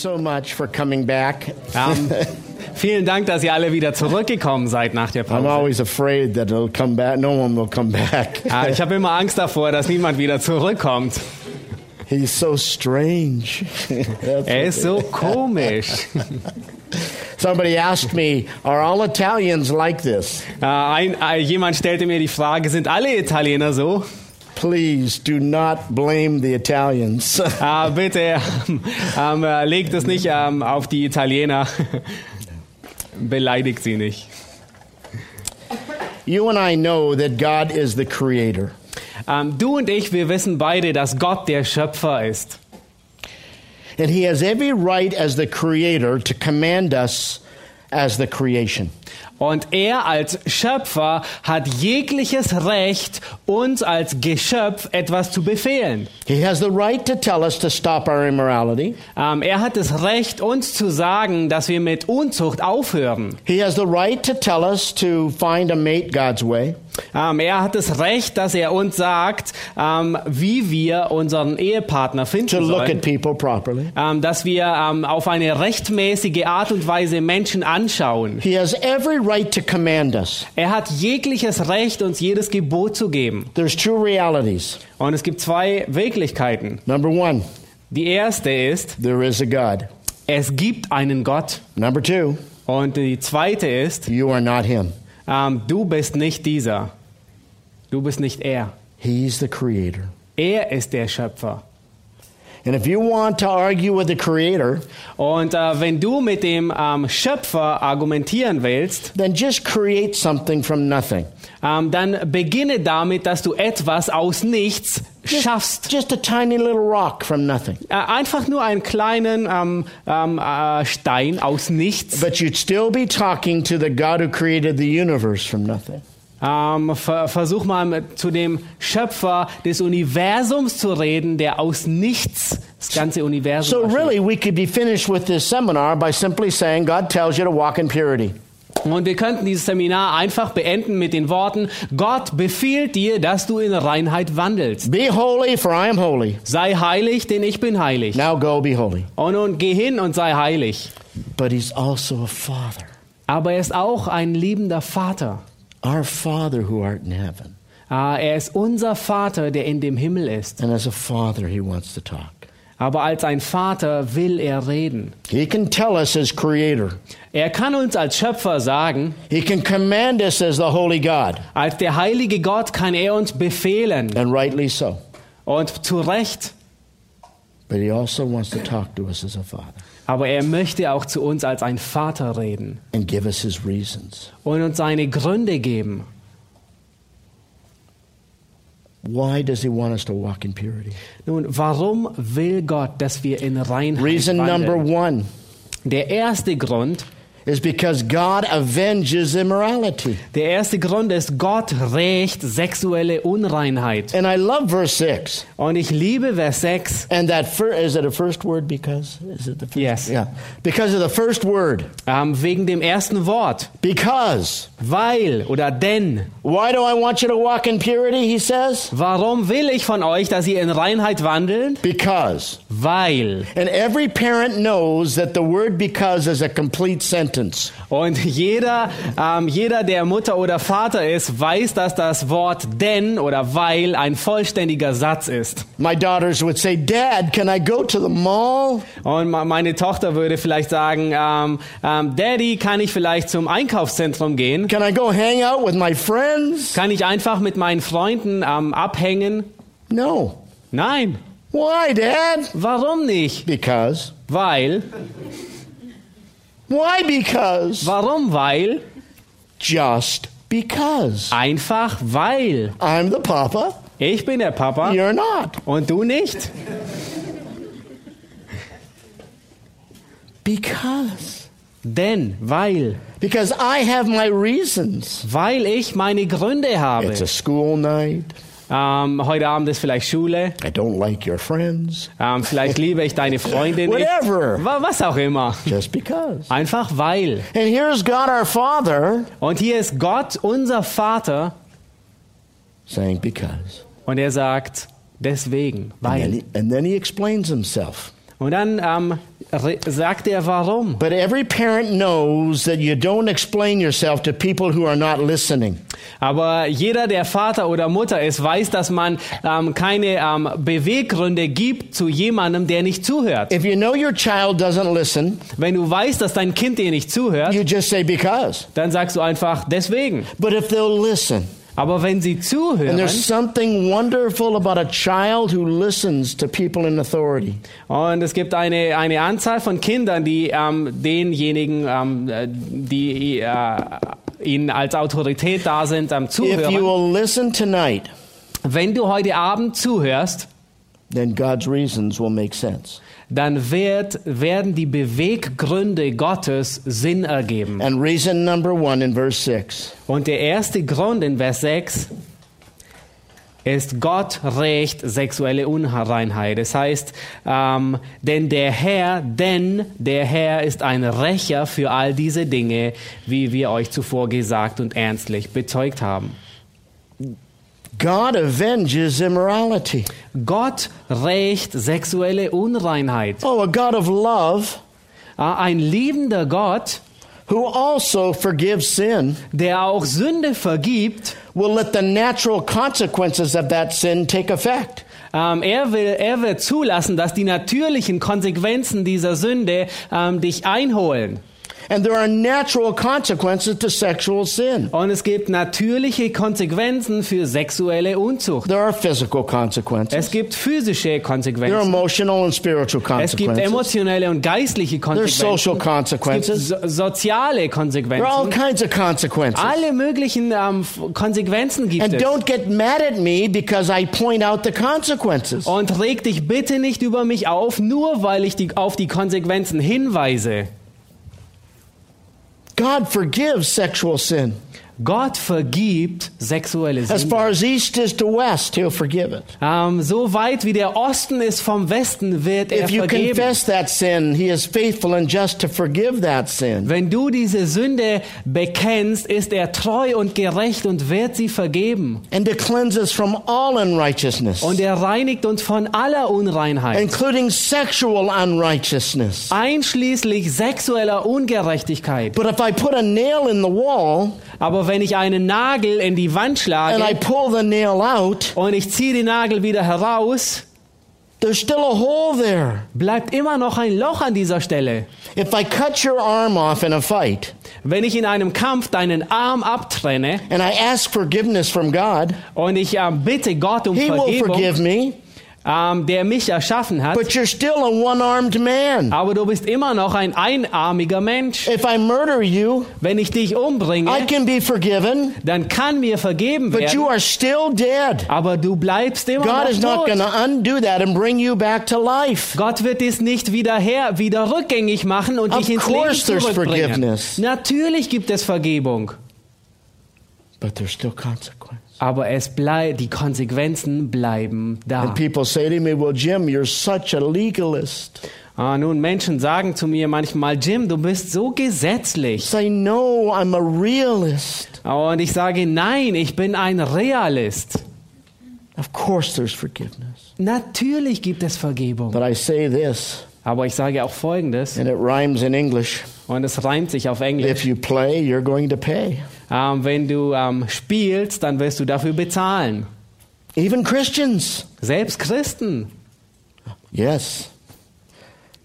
So much for coming back. Ähm, vielen Dank, dass ihr alle wieder zurückgekommen seid nach der I'm Pause. always afraid that it'll come back. No one will come back. Ah, ich habe immer Angst davor, dass niemand wieder zurückkommt. He's so strange. Er ist so komisch. Somebody asked me, "Are all Italians like this?" Äh, ein, äh, jemand stellte mir die Frage, sind alle Italiener so? Please do not blame the Italians. Ah, bitte ähm, äh, legt es nicht ähm, auf die Italiener. Beleidigt sie nicht. you and I know that God is the creator. Ähm, du und ich, wir wissen beide, dass Gott der Schöpfer ist. And he has every right as the creator to command us as the creation. Und er als Schöpfer hat jegliches Recht, uns als Geschöpf etwas zu befehlen. He has the right to tell us to stop our immorality. Ähm, er hat das Recht, uns zu sagen, dass wir mit Unzucht aufhören. He has the right to tell us to find a mate God's way. Ähm, er hat das Recht, dass er uns sagt, ähm, wie wir unseren Ehepartner to finden look sollen. at people properly. Ähm, dass wir ähm, auf eine rechtmäßige Art und Weise Menschen anschauen. He has every right to command us. Er hat jegliches Recht, uns jedes Gebot zu geben. There's two realities. Und es gibt zwei Wirklichkeiten. Number one, Die erste ist, there is a God. es gibt einen Gott. Number two, Und die zweite ist, you are not him. Ähm, du bist nicht dieser. Du bist nicht er. He's the creator. Er ist der Schöpfer. And if you want to argue with the creator, Und äh, wenn du mit dem ähm, Schöpfer argumentieren willst, then just create something from nothing. ähm, dann beginne damit, dass du etwas aus nichts schaffst. Just a tiny little rock from nothing. Äh, einfach nur einen kleinen ähm, ähm, äh, Stein aus nichts. But you'd still be talking to the God who created the universe from nothing. Ähm, ver versuch mal zu dem Schöpfer des Universums zu reden, der aus nichts das ganze Universum So erschuf. really, we could be finished with this seminar by simply saying God tells you to walk in purity. Und wir könnten dieses Seminar einfach beenden mit den Worten, Gott befiehlt dir, dass du in Reinheit wandelst. Be holy, for I am holy. Sei heilig, denn ich bin heilig. Now go be holy. Und nun geh hin und sei heilig. But he's also a father. Aber er ist auch ein liebender Vater. Our Father who art in heaven. Ah, Er ist unser Vater, der in dem Himmel ist. And as a father, he wants to talk. Aber als ein Vater will er reden. He can tell us as creator. Er kann uns als Schöpfer sagen, He can command us as the holy God. als der heilige Gott kann er uns befehlen. And rightly so. Und zu Recht. But he also wants to talk to us as a father Aber er möchte auch zu uns als ein Vater reden and give us his reasons. und uns seine Gründe geben. Why does he want us to walk in purity? Nun, warum will Gott, dass wir in Reinheit Reason number wandeln? one Der erste Grund, is because God avenges immorality. der erste Grund ist, Gott rächt sexuelle Unreinheit. And I love verse 6. Und ich liebe Vers 6. And that fir- is it a first word because? Is it the first? Yes. Yeah. Because of the first word. Ähm, wegen dem ersten Wort. Because. Weil oder denn. Why do I want you to walk in purity? He says. Warum will ich von euch, dass ihr in Reinheit wandelt? Because. Weil. And every parent knows that the word because is a complete sentence. Und jeder, ähm, jeder, der Mutter oder Vater ist, weiß, dass das Wort denn oder weil ein vollständiger Satz ist. My daughters would say, Dad, can I go to the mall? Und meine Tochter würde vielleicht sagen, ähm, ähm, Daddy, kann ich vielleicht zum Einkaufszentrum gehen? Can I go hang out with my friends? Kann ich einfach mit meinen Freunden ähm, abhängen? No. Nein. Why, Dad? Warum nicht? Because. Weil. Why because? Warum? Weil. Just because. Einfach weil. I'm the papa, Ich bin der Papa you're not. und du nicht. Because. Denn, weil, Because I have my reasons. weil ich meine Gründe habe. It's a school night. Ähm, heute Abend ist vielleicht Schule. I don't like your friends. Ähm, vielleicht liebe ich deine Freundin nicht. Whatever. Wa- Was auch immer. Just because. Einfach weil. And here's God our Father Und hier ist Gott, unser Vater, saying because. und er sagt, deswegen, And then weil. he, and then he explains himself. Und dann ähm, sagt er, warum. But every parent knows that you don't explain yourself to people who are not listening. Aber jeder, der Vater oder Mutter ist, weiß, dass man ähm, keine ähm, Beweggründe gibt zu jemandem, der nicht zuhört. If you know your child doesn't listen, Wenn du weißt, dass dein Kind dir nicht zuhört, you just say because. dann sagst du einfach deswegen. But if they'll listen, Aber wenn sie and zuhören, there's something wonderful about a child who listens to people in authority. und es gibt eine, eine Anzahl von Kindern, die ähm, denjenigen, ähm, äh, die äh, ihnen als Autorität da sind, ähm, If you zuhören. will listen tonight, Wenn du heute Abend zuhörst, then God's reasons will make sense. Dann wird, werden die Beweggründe Gottes Sinn ergeben. And reason number one in verse 6 Und der erste Grund in Vers 6 ist Gott rächt sexuelle Unreinheit. Das heißt, ähm, denn der Herr, denn der Herr ist ein Rächer für all diese Dinge, wie wir euch zuvor gesagt und ernstlich bezeugt haben. God avenges immorality. Gott rächt sexuelle Unreinheit. Oh, a God of love Ein liebender Gott, who also forgives sin der auch Sünde vergibt, will let the natural consequences of that sin take effect. Ähm, er, will, er wird zulassen, dass die natürlichen Konsequenzen dieser Sünde ähm, dich einholen. And there are natural consequences to sexual sin. Und es gibt natürliche Konsequenzen für sexuelle Unzucht. There are physical consequences. Es gibt physische There are Konsequenzen. emotional and spiritual Es gibt consequences. emotionelle und geistliche There's social Konsequenzen. Es gibt consequences. so, soziale There are all Konsequenzen. kinds of consequences. Alle möglichen ähm, Konsequenzen gibt And es. don't get mad at me because I point out the consequences. Und reg dich bitte nicht über mich auf, nur weil ich die, auf die Konsequenzen hinweise. God forgives sexual sin. Gott vergibt sexuelle As Sünde. far as east is to west, He'll forgive it. Ähm, so weit wie der Osten ist vom Westen, wird er If you vergeben. confess that sin, He is faithful and just to forgive that sin. Wenn du diese Sünde bekennst, ist er treu und gerecht und wird sie vergeben. And to cleanse us from all unrighteousness, Und er reinigt uns von aller Unreinheit, including sexual unrighteousness. einschließlich sexueller Ungerechtigkeit. But if I put a nail in the wall Aber wenn ich einen Nagel in die Wand and I schlage pull the nail out, und ich ziehe den Nagel wieder heraus, there's still a hole there. bleibt immer noch ein Loch an dieser Stelle. If I cut your arm off in a fight Wenn ich in einem Kampf deinen Arm abtrenne and I ask forgiveness from God, und ich ähm, bitte Gott um He will Vergebung, forgive me, ähm, der mich erschaffen hat, but you're still a one armed man. aber du bist immer noch ein einarmiger Mensch. If I murder you, Wenn ich dich umbringe, I can be forgiven, dann kann mir vergeben but you werden, are still dead. aber du bleibst immer God is noch not going tot. to undo that and bring you back to life. Gott wird es nicht wieder her, wieder rückgängig machen und Of dich ins Leben course there's zurückbringen. forgiveness. Natürlich gibt es Vergebung, But there's still consequence. Aber es bleibt, die Konsequenzen bleiben da. And people say to me, Well, Jim, you're such a legalist. Ah, nun, Menschen sagen zu mir manchmal, Jim, du bist so gesetzlich. Say, No, I'm a realist. Und ich sage, nein, ich bin ein Realist. Of course there's forgiveness. Natürlich gibt es Vergebung. But I say this, Aber ich sage auch Folgendes, and it rhymes in English und es reimt sich auf if Englisch. you play, you're going to pay. Ähm, wenn du ähm, spielst, dann wirst du dafür bezahlen. Even Christians. Selbst Christen. Yes.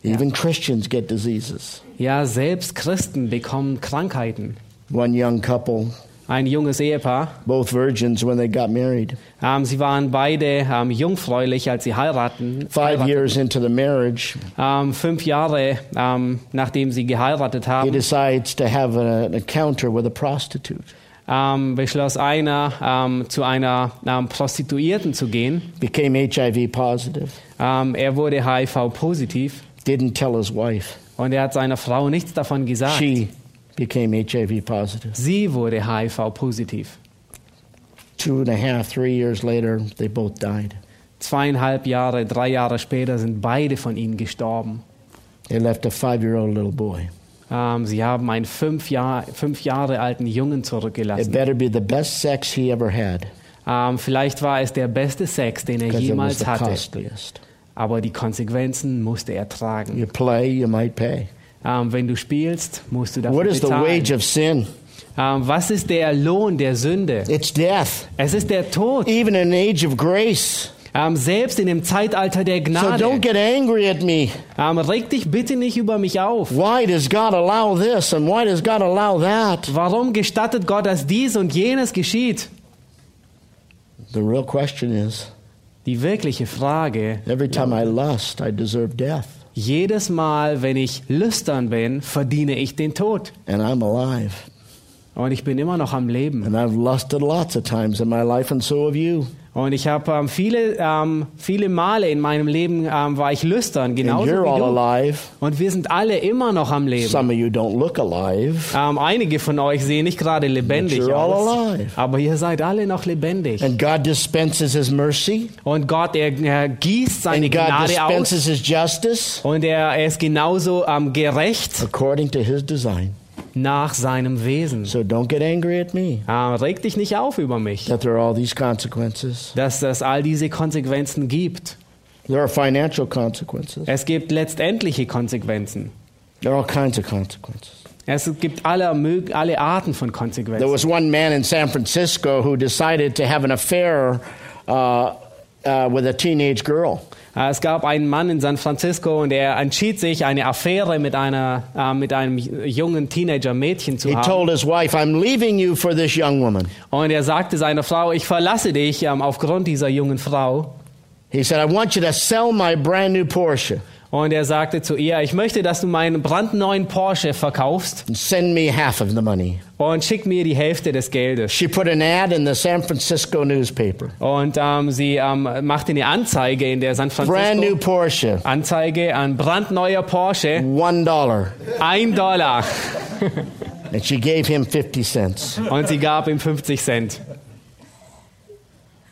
Even Christians get diseases. Ja, selbst Christen bekommen Krankheiten. One young couple, Ein junges Ehepaar. both virgins when they got married. Ähm, sie waren beide ähm, jungfräulich, als sie heiraten. Five heirateten. years into the marriage, Ähm, fünf Jahre nachdem sie geheiratet he haben, decides to have a- an encounter with a prostitute. beschloss einer, zu einer Prostituierten zu gehen. Became HIV positive. Er wurde HIV-positiv, Didn't tell his wife. Und er hat seiner Frau nichts davon gesagt. She became HIV positive. Sie wurde HIV-positiv. Two and a half, three years later, they both died. Zweieinhalb Jahre, drei Jahre später sind beide von ihnen gestorben. They left a five year old little boy. Ähm, sie haben einen fünf, Jahr, fünf Jahre alten Jungen It zurückgelassen. better be the best sex he ever had Ähm, vielleicht war es der beste Sex, den er it jemals hatte. costliest. Aber die Konsequenzen musste er tragen. You play, you might pay. Ähm, wenn du spielst, musst du dafür What is the bezahlen. wage of sin? Ähm, was ist der Lohn der Sünde? It's death. Es ist der Tod. Even in an age of grace. Ähm, selbst in dem Zeitalter der So Gnade. don't get angry at me. Ähm, reg dich bitte nicht über mich auf. Why does God allow this and why does God allow that? Warum gestattet Gott, dass dies und jenes geschieht? The real question is Die wirkliche Frage, every time I lust, I deserve death. Jedes Mal, wenn ich lüstern bin, verdiene ich den Tod. And I'm alive. Und ich bin immer noch am Leben. And I've lusted lots of times in my life, and so have you. Und ich habe ähm, viele, ähm, viele Male in meinem Leben ähm, war ich lüstern, genauso wie du. alive. Und wir sind alle immer noch am Leben. Some of you don't look alive. Ähm, einige von euch sehen nicht gerade lebendig aus, aber ihr seid alle noch lebendig. And God dispenses His mercy. Und Gott, er, er gießt seine And God Gnade aus dispenses His justice und er, er ist genauso ähm, gerecht according to His design. Nach seinem Wesen. So don't get angry at me Ähm, reg dich nicht auf über mich, that there are all these consequences. dass es all diese Konsequenzen gibt. There are financial consequences. Es gibt letztendliche Konsequenzen. There are all kinds of consequences. Es gibt alle, alle Arten von There Konsequenzen. was one man in San Francisco who decided to have an affair uh, uh, with a teenage girl. Äh, Es gab einen Mann in San Francisco und er entschied sich, eine Affäre mit, einer, äh, mit einem jungen Teenager-Mädchen zu He haben. told his wife, I'm leaving you for this young woman. Und er sagte seiner Frau, ich verlasse dich ähm, aufgrund dieser jungen Frau. He said, I want you to sell my brand new Porsche Und er sagte zu ihr, ich möchte, dass du meinen brandneuen Porsche verkaufst send me half of the money. und schick mir die Hälfte des Geldes. She put an ad in the San Francisco newspaper. Und ähm, sie ähm, machte eine Anzeige in der San Brand new Francisco Porsche, Anzeige an brandneuer Porsche, one dollar. ein Dollar. And she gave him 50 cents. Und sie gab ihm 50 Cent.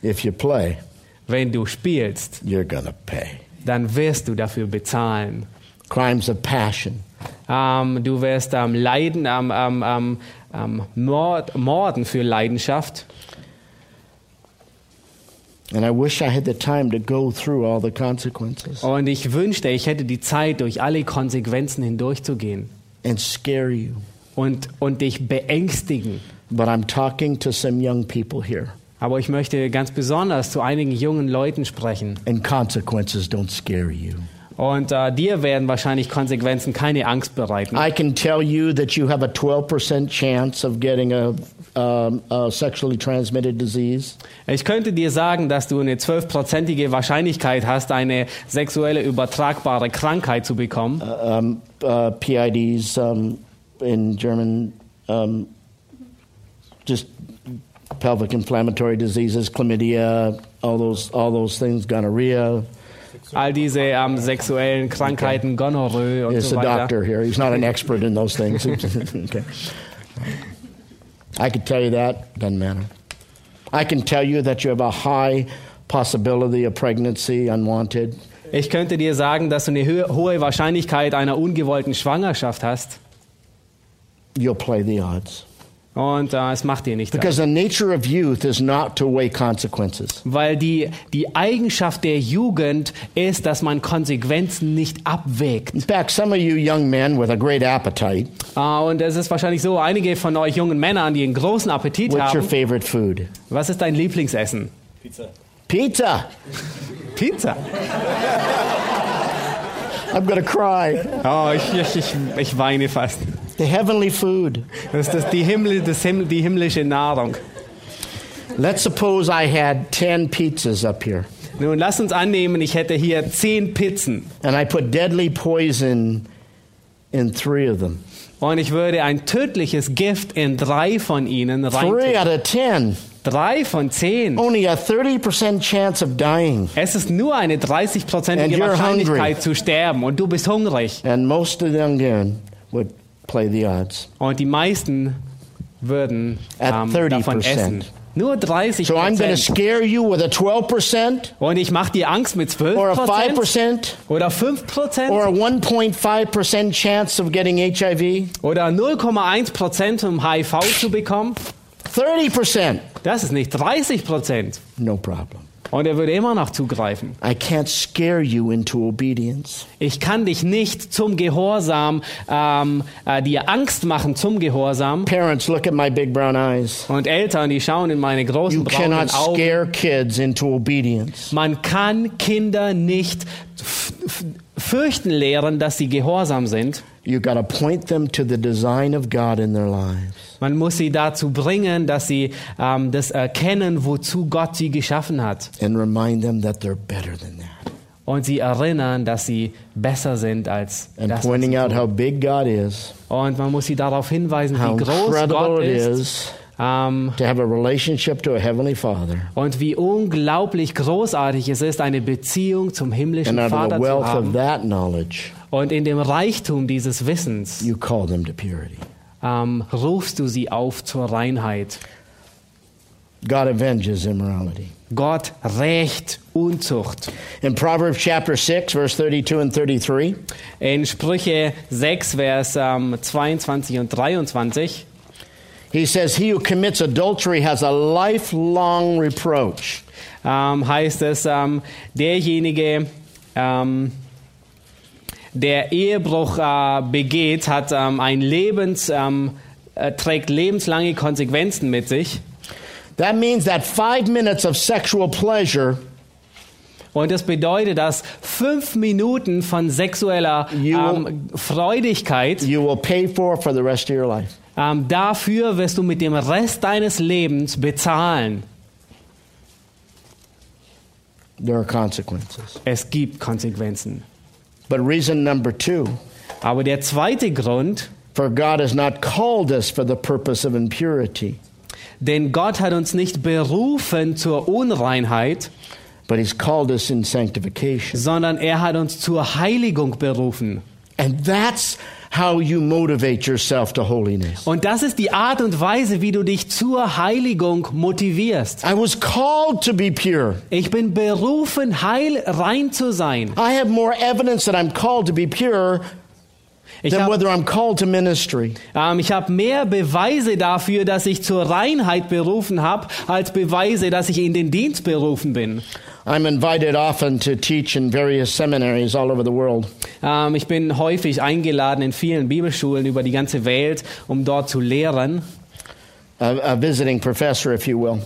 If you play, Wenn du spielst, you're to pay. Dann wirst du dafür bezahlen. Crimes of passion. Ähm, du wirst ähm, leiden, ähm, ähm, ähm, ähm, Mord, morden für Leidenschaft. And I wish I had the time to go through all the consequences Und ich wünschte, ich hätte die Zeit, durch alle Konsequenzen hindurchzugehen and scare you. und, und dich beängstigen. But I'm talking to some young people here, Aber ich möchte ganz besonders zu einigen jungen Leuten sprechen. and consequences don't scare you. Und äh, dir werden wahrscheinlich Konsequenzen keine Angst bereiten. I can tell you that you have a 12% chance of getting a, um, a sexually transmitted disease. Ich könnte dir sagen, dass du eine zwölfprozentige Wahrscheinlichkeit hast, eine sexuelle übertragbare Krankheit zu bekommen. Um, uh, PIDs um, in German, just pelvic inflammatory diseases, chlamydia, all those, all those things, gonorrhea. All diese ähm, sexuellen Krankheiten, Gonorrhoe und It's so a weiter. doctor here. He's not an expert in those things. okay. I could tell you that. Doesn't matter. I can tell you that you have a high possibility of pregnancy, unwanted. Ich könnte dir sagen, dass du eine hohe Wahrscheinlichkeit einer ungewollten Schwangerschaft hast. You'll play the odds. Und äh, es macht dir nichts. Because the nature of youth is not to weigh consequences. Weil die, die Eigenschaft der Jugend ist, dass man Konsequenzen nicht abwägt. In fact, some of you young men with a great appetite, Äh, und es ist wahrscheinlich so, einige von euch jungen Männern, die einen großen Appetit what's your haben. favorite food? Was ist dein Lieblingsessen? Pizza. Pizza. I'm going to cry. Oh, ich, ich, ich, ich weine fast. The heavenly food. Das ist das, die, Himmel, das Himmel, die himmlische Nahrung. Let's suppose I had 10 pizzas up here Nun, lass uns annehmen, ich hätte hier zehn Pizzen. and I put deadly poison in three of them. Und ich würde ein tödliches Gift in drei von ihnen Three rein. out of 10 Drei von zehn. Only a 30% chance of dying. Es ist nur eine 30-prozentige And you're Wahrscheinlichkeit hungry. zu sterben und du bist hungrig. And most of them again would play the odds. Und die meisten würden At ähm, 30%. davon essen. Nur 30 So I'm going to scare you with a 12% Und ich mache dir Angst mit 12 or a Prozent 5% oder 5 Prozent or a 1.5% chance of getting HIV. oder 0,1 Prozent, um HIV zu bekommen. 30%. Das ist nicht 30 Prozent. No problem. Und er würde immer noch zugreifen. I can't scare you into obedience. Ich kann dich nicht zum Gehorsam, ähm, äh, dir Angst machen zum Gehorsam. Parents, look at my big brown eyes. Und Eltern, die schauen in meine You großen braunen cannot Augen. scare kids into obedience. Man kann Kinder nicht fürchten lehren, dass sie gehorsam sind. You got to point them to the design of God in their lives. Man muss sie dazu bringen, dass sie ähm, das erkennen, wozu Gott sie geschaffen hat. and remind them that they're better than that. Und sie erinnern, dass sie besser sind als And das. pointing out how big God is, Und man muss sie darauf hinweisen, wie groß Gott ist. Ähm, to have a relationship to a Heavenly Father. und wie unglaublich großartig es ist, eine Beziehung zum himmlischen And Vater the zu wealth of haben. that knowledge, Und in dem Reichtum dieses Wissens you call them to purity. ähm, rufst du sie auf zur Reinheit. God avenges immorality. Gott rächt Unzucht. In Proverbs chapter 6, verse 32 and 33, In Sprüche 6, Vers ähm, 22 und 23 he says, He who commits adultery has a lifelong reproach. ähm, heißt es, ähm, derjenige, ähm, der Ehebruch äh, begeht, hat ein Lebens, äh, trägt lebenslange Konsequenzen mit sich. That means that five minutes of sexual pleasure Und das bedeutet, dass fünf Minuten von sexueller ähm, Freudigkeit, you will pay for for the rest of your life. Ähm, dafür wirst du mit dem Rest deines Lebens bezahlen. There are consequences. Es gibt Konsequenzen. But reason number two Aber der zweite Grund, For God has not called us for the purpose of impurity, denn Gott hat uns nicht berufen zur Unreinheit, but He's called us in sanctification. sondern er hat uns zur Heiligung berufen. And that's how you motivate yourself to holiness. Und das ist die Art und Weise, wie du dich zur Heiligung motivierst. I was called to be pure. Ich bin berufen, heil rein zu sein. I have more evidence that I'm called to be pure Ich than habe whether I'm called to ministry. ähm, hab mehr Beweise dafür, dass ich zur Reinheit berufen habe, als Beweise, dass ich in den Dienst berufen bin. I'm invited often to teach in various seminaries all over the world. Ähm, ich bin häufig eingeladen in vielen Bibelschulen über die ganze Welt, um dort zu lehren. A, a visiting professor, if you will.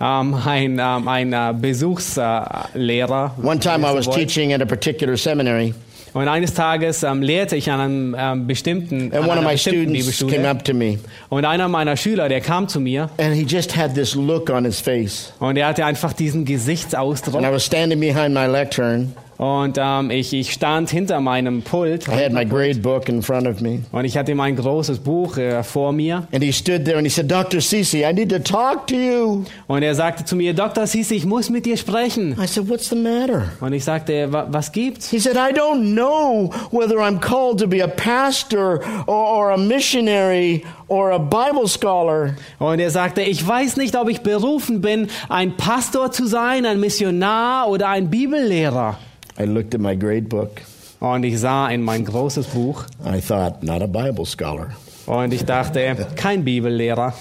Ähm, ein ähm, ein äh, Besuchslehrer. One time I was wollt. teaching at a particular seminary, Und eines Tages ähm, lehrte ich an einem ähm, bestimmten, an and one of einer my bestimmten Bibelschule. up to me, Und einer meiner Schüler, der kam zu mir and he just had this look on his face. und er hatte einfach diesen Gesichtsausdruck. And I was standing behind my lectern. Und ähm, ich, ich stand hinter meinem Pult I had my grade book in front of me. und ich hatte mein großes Buch äh, vor mir. And he stood there and he said, Dr. Cece, I need to talk to you. Und er sagte zu mir, Dr. Sisi, ich muss mit dir sprechen. I said, What's the matter? Und ich sagte, "Wa- was gibt's? He said, I don't know whether I'm called to be a pastor or, or a missionary or a Bible scholar. Und er sagte, ich weiß nicht, ob ich berufen bin, ein Pastor zu sein, ein Missionar oder ein Bibellehrer. I looked at my grade book. Und ich sah in mein großes Buch I thought, not a Bible scholar. und ich dachte, kein Bibellehrer.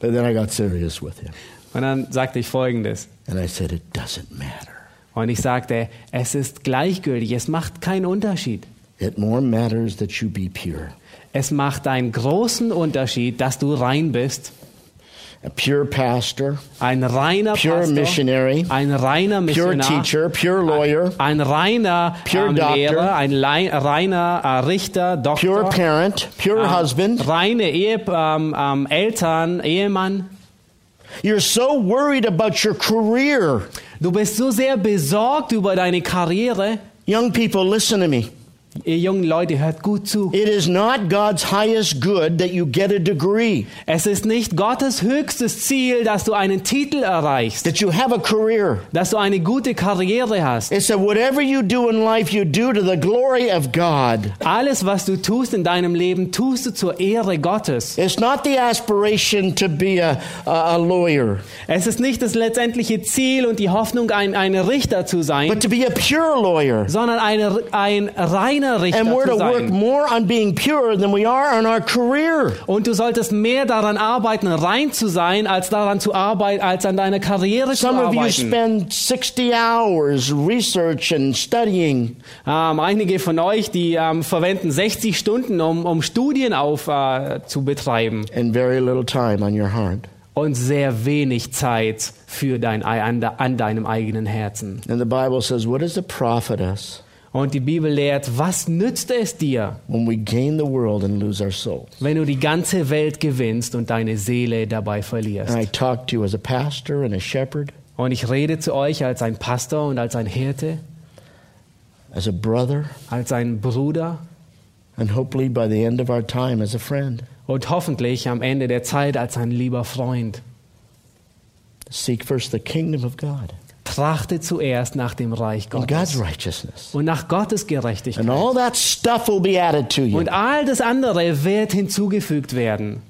But then I got serious with him. Und dann sagte ich Folgendes. And I said, It doesn't matter. Und ich sagte, es ist gleichgültig, es macht keinen Unterschied. It more matters that you be pure. Es macht einen großen Unterschied, dass du rein bist. A pure pastor, Ein reiner pure Pastor, missionary, ein reiner pure Missionar, teacher, pure lawyer, ein reiner Pure ähm, doctor. Lehrer, ein Lei- reiner äh, Richter, Doktor, pure parent, pure ähm, husband. reine Ehe, ähm, ähm, Eltern, Ehemann. You're so worried about your career. Du bist so sehr besorgt über deine Karriere. Young people, listen to me. Ihr jungen Leute, hört gut zu. It is not God's highest good that you get a degree, Es ist nicht Gottes höchstes Ziel, dass du einen Titel erreichst, that you have a career. dass du eine gute Karriere hast. It's that whatever you do in life, you do to the glory of God. Alles, was du tust in deinem Leben, tust du zur Ehre Gottes. It's not the aspiration to be a, a, a lawyer, Es ist nicht das letztendliche Ziel und die Hoffnung, ein, ein Richter zu but sein, to be a pure lawyer. sondern eine, ein reiner Richter And we're zu to work sein. more on being pure than we are on our career. Und du solltest mehr daran arbeiten, rein zu sein, als daran zu arbeiten, als an deiner Karriere zu Some of you arbeiten. spend 60 hours research and studying. Ähm, einige von euch, die ähm, verwenden 60 Stunden, um, um Studien auf, äh, zu betreiben and very little time on your heart. und sehr wenig Zeit für dein, an, an deinem eigenen Herzen. And the Bible says, What does it profit us Und die Bibel lehrt, was nützt es dir, when we gain the world and lose our souls? wenn du die ganze Welt gewinnst und deine Seele dabei verlierst? Und ich rede zu euch als ein Pastor und als ein Hirte, brother, als ein Bruder and hopefully by the end of our time as a friend. und hoffentlich am Ende der Zeit als ein lieber Freund. Seek first the kingdom of God Trachte zuerst nach dem Reich Gottes und nach Gottes Gerechtigkeit. And all that stuff will be added to you. Und all das andere wird hinzugefügt werden.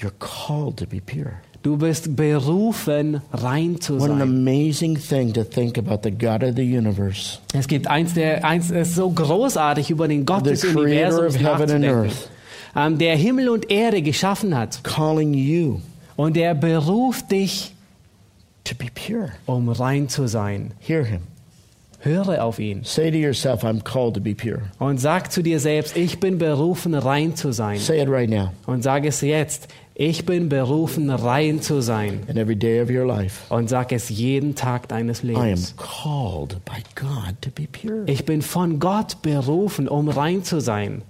You're called to be pure. Du bist berufen, rein zu What an sein. amazing thing to think about the God of the universe, Es gibt eins, der, eins ist so großartig über den Gott des Universums nachzudenken, ähm, der Himmel und Erde geschaffen hat. calling you Und der beruft dich, to be pure. um rein zu sein. Hear him. Höre auf ihn Say to yourself, I'm called to be pure. und sag zu dir selbst, ich bin berufen, rein zu sein. Say it right now. Und sag es jetzt, ich bin berufen, rein zu sein. And every day of your life, Und sag es jeden Tag deines I am Lebens. called by God to be pure. Ich bin von Gott berufen, um rein zu sein.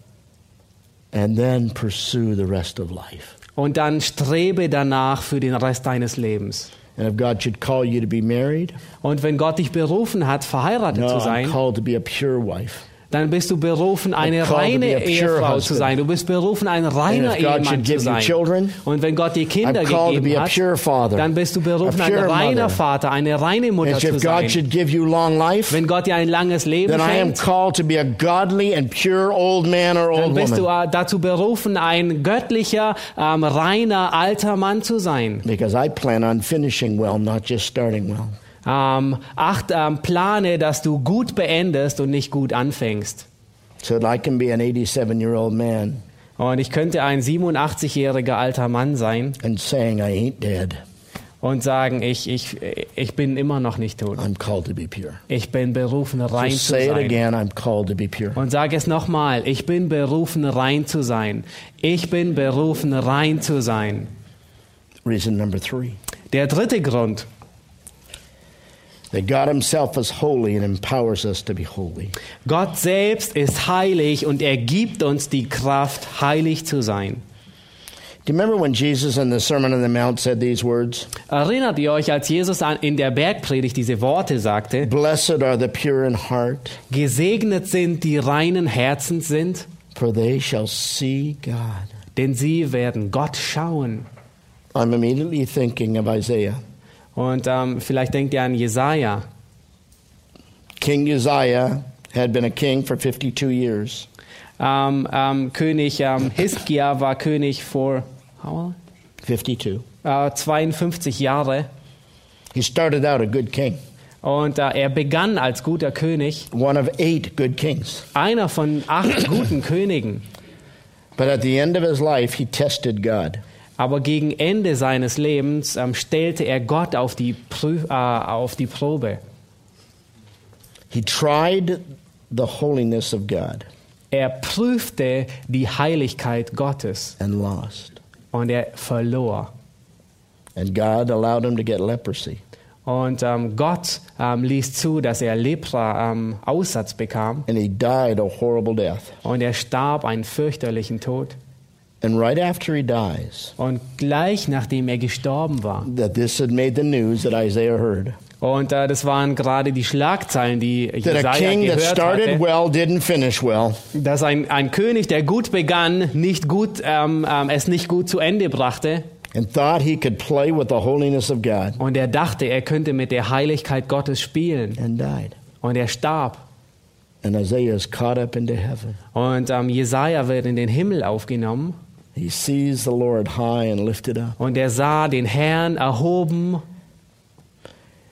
And then pursue the rest of life. Und dann strebe danach für den Rest deines Lebens. And if God should call you to be married, Und wenn Gott dich berufen hat, verheiratet no, zu I'm sein, called to be a pure wife. Dann bist du berufen, eine reine Ehefrau zu sein. Du bist berufen, ein reiner Ehemann zu sein. children, Und wenn Gott dir Kinder gegeben hat, father, dann bist du berufen, ein reiner mother. Vater, eine reine Mutter And zu God sein. life, Wenn Gott dir ein langes Leben schenkt, dann bist du dazu berufen, ein göttlicher, ähm, reiner, alter Mann zu sein. Because I plan on finishing well, not just starting well. Ähm, acht, ähm, plane, dass du gut beendest und nicht gut anfängst. So that I can be an 87 year old man Und ich könnte ein 87-jähriger alter Mann sein and saying, I ain't dead. und sagen, ich, ich, ich bin immer noch nicht tot. I'm called to be pure. Ich bin berufen, rein Just zu say it sein. again, I'm called to be pure. Und sage es nochmal, ich bin berufen, rein zu sein. Ich bin berufen, rein zu sein. Reason number three Der dritte Grund, that God Himself is holy and empowers us to be holy. Gott selbst ist heilig und er gibt uns die Kraft, heilig zu sein. Do you remember when Jesus in the Sermon on the Mount said these words? Erinnert ihr euch, als Jesus in der Bergpredigt diese Worte sagte, Blessed are the pure in heart, gesegnet sind die reinen Herzens sind, for they shall see God. denn sie werden Gott schauen. I'm immediately thinking of Isaiah. Und ähm, vielleicht denkt ihr an Jesaja. King Uzziah had been a king for 52 years. Ähm, ähm, König ähm, Hiskia war König vor how, 52. äh, 52 Jahre. He started out a good king, Und äh, er begann als guter König, one of eight good kings. einer von acht guten Königen. But at the end of his life, he tested God. Aber gegen Ende seines Lebens ähm, stellte er Gott auf die, Prüf äh, auf die Probe. He tried the holiness of God Er prüfte die Heiligkeit Gottes and lost. und er verlor. And God allowed him to get leprosy. Und ähm, Gott ähm, ließ zu, dass er Lepra ähm, bekam And he died a horrible death. und er starb einen fürchterlichen Tod. And right after he dies, Und gleich nachdem er gestorben war, that this had made the news that Isaiah heard. Und äh, das waren gerade die Schlagzeilen, die Jesaja gehört hatte, well dass ein, ein König, der gut begann, nicht gut, ähm, ähm, es nicht gut zu Ende brachte. and thought he could play with the holiness of God Und er dachte, er könnte mit der Heiligkeit Gottes spielen. and died. Und er starb. And Isaiah is caught up into heaven. Und ähm, Jesaja wird in den Himmel aufgenommen. He sees the Lord high and lifted up. Und er sah den Herrn erhoben.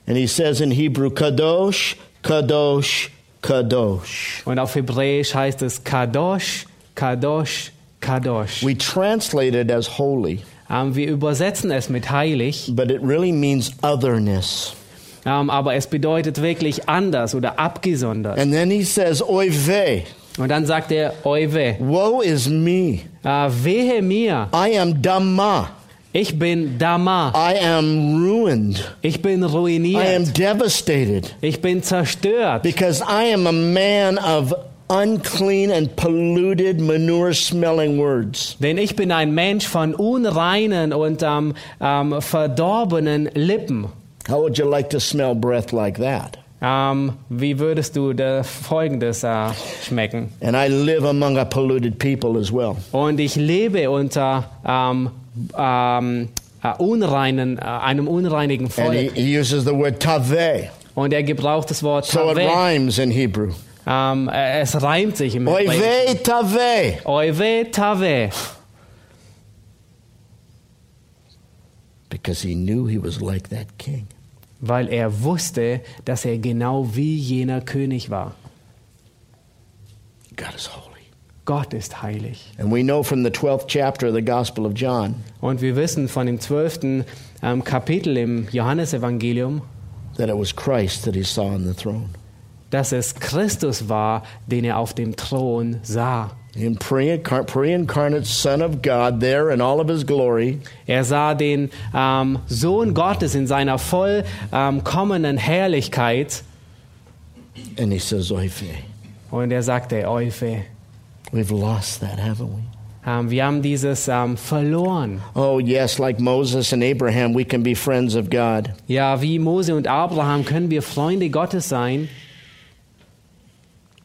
And he says in Hebrew, Kadosh, Kadosh, Kadosh. Und auf Hebräisch heißt es Kadosh, Kadosh, Kadosh. We translate it as holy, Ähm, wir übersetzen es mit heilig, but it really means otherness. ähm, aber es bedeutet wirklich anders oder abgesondert. And then he says, Oy vey, Und dann sagt er, Oive, woe is me. äh, wehe mir, I am Dama. ich bin Dama, I am ruined. ich bin I am ruiniert, devastated ich bin zerstört, because I am a man of unclean and polluted, manure smelling words. denn ich bin ein Mensch von unreinen und ähm, ähm, verdorbenen Lippen. How would you like to smell breath like that? Ähm, wie würdest du Folgendes äh, schmecken? And I live among a polluted people as well. Und ich lebe unter ähm, ähm, äh, unreinen, äh, einem unreinigen he, Volk. he uses the word tave. Und er gebraucht das Wort So it Taveh. rhymes in Hebrew. Ähm, äh, es reimt sich im Hebräischen. vey tave. Oive Taveh. Because he knew he was like that king. Weil er wusste, dass er genau wie jener König war. God is holy. Gott ist heilig. And we know from the 12th chapter of the Gospel of John Und wir wissen von dem zwölften ähm, Kapitel im Johannesevangelium, that it was Christ that he saw on the throne. dass es Christus war, den er auf dem Thron sah. In pre-incar- pre-incarnate Son of God there in all of his glory, Er sah den ähm, Sohn Gottes in seiner vollkommenen Herrlichkeit and he says, und er sagte, Eufe, We've lost that, haven't we? ähm, wir haben dieses ähm, verloren. Oh, yes, like Moses and Abraham, we can be friends of God. Ja, wie Mose und Abraham können wir Freunde Gottes sein,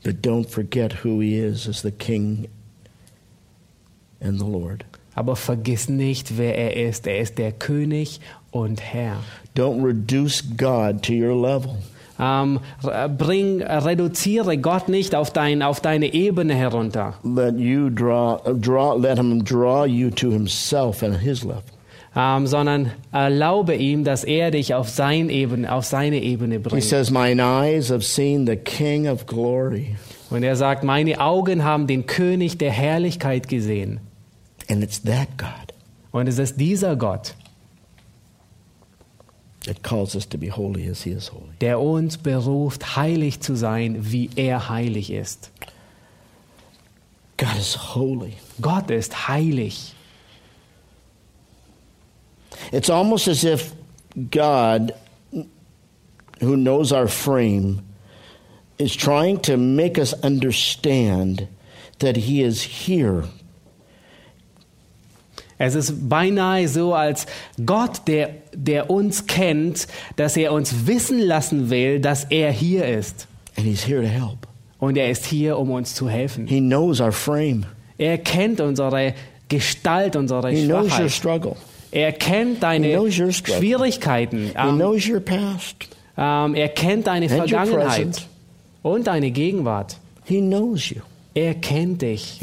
But don't forget who he is as the King and the Lord. aber vergiss nicht, wer er ist. Er ist der König und Herr. Don't reduce God to your level. Ähm, r- bring, reduziere Gott nicht auf, dein, auf deine Ebene herunter, Let you draw, draw, let him draw you to himself and his level. Ähm, sondern erlaube ihm, dass er dich auf, sein Ebene, auf seine Ebene He bringt. says, Mine eyes have seen the King of glory. Und er sagt, meine Augen haben den König der Herrlichkeit gesehen. And it's that God Und es ist dieser Gott, that calls us to be holy as he is holy. der uns beruft, heilig zu sein, wie er heilig ist. God is holy. Gott ist heilig. It's almost as if God, who knows our frame, is trying to make us understand that He is here. Es ist beinahe so, als Gott, der, der uns kennt, dass er uns wissen lassen will, dass er hier ist. And He's here to help. Und er ist hier, um uns zu helfen. He knows our frame, Er kennt unsere Gestalt, unsere He knows your Schwachheit. struggle, Er kennt deine. Schwierigkeiten. He Ähm, ähm, er kennt deine Vergangenheit und deine Gegenwart. Er kennt dich.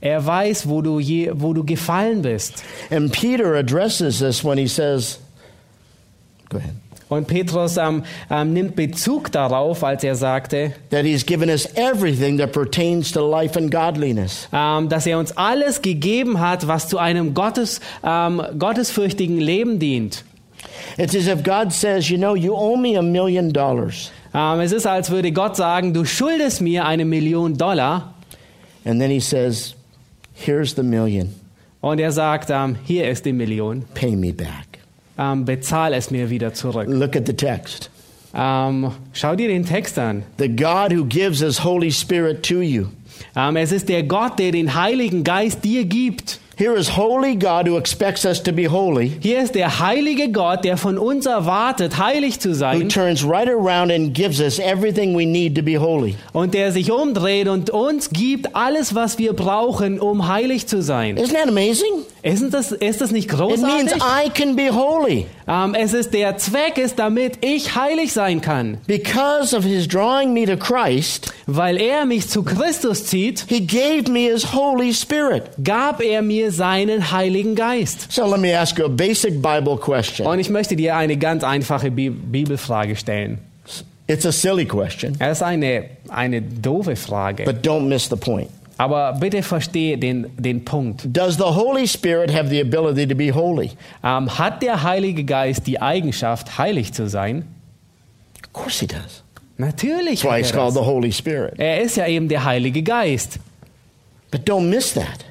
Er weiß, wo du, je, wo du gefallen bist. And Peter addresses this when he says, Go ahead. Und Petrus ähm, ähm, nimmt Bezug darauf, als er sagte, That he's given us everything that pertains to life and godliness. ähm, dass er uns alles gegeben hat, was zu einem Gottes, ähm, gottesfürchtigen Leben dient. It's as if God says, You know, you owe me a million dollars. Ähm, es ist, als würde Gott sagen, du schuldest mir eine Million Dollar. And then he says, Here's the million. Und er sagt, ähm, hier ist die Million, Pay me back. Ähm, bezahl es mir wieder zurück. Look at the text. Ähm, schau dir den Text an. The God who gives his Holy Spirit to you Ähm, es ist der Gott, der den Heiligen Geist dir gibt. Here is holy God who expects us to be holy, Hier ist der heilige Gott, der von uns erwartet, heilig zu who sein turns right around and gives us everything we need to be holy. und der sich umdreht und uns gibt alles, was wir brauchen, um heilig zu sein. Isn't that amazing? Ist das, ist das nicht It means großartig? I can be holy. Ähm, es ist der Zweck ist, damit ich heilig sein kann, Because of his drawing me to Christ, weil er mich zu Christus zieht. he gave me his Holy Spirit. Gab er mir seinen Heiligen Geist. So let me ask you a basic Bible question. Und ich möchte dir eine ganz einfache Bi Bibelfrage stellen. It's a silly question, Es ist eine, eine doofe Frage. but don't miss the point. Aber bitte verstehe den, den Punkt. Does the Holy Spirit have the ability to be holy? Ähm, hat der Heilige Geist die Eigenschaft, heilig zu sein? Of course he does. Natürlich. That's why Hat he's er, called the Holy Spirit. er ist ja eben der Heilige Geist. But don't miss that.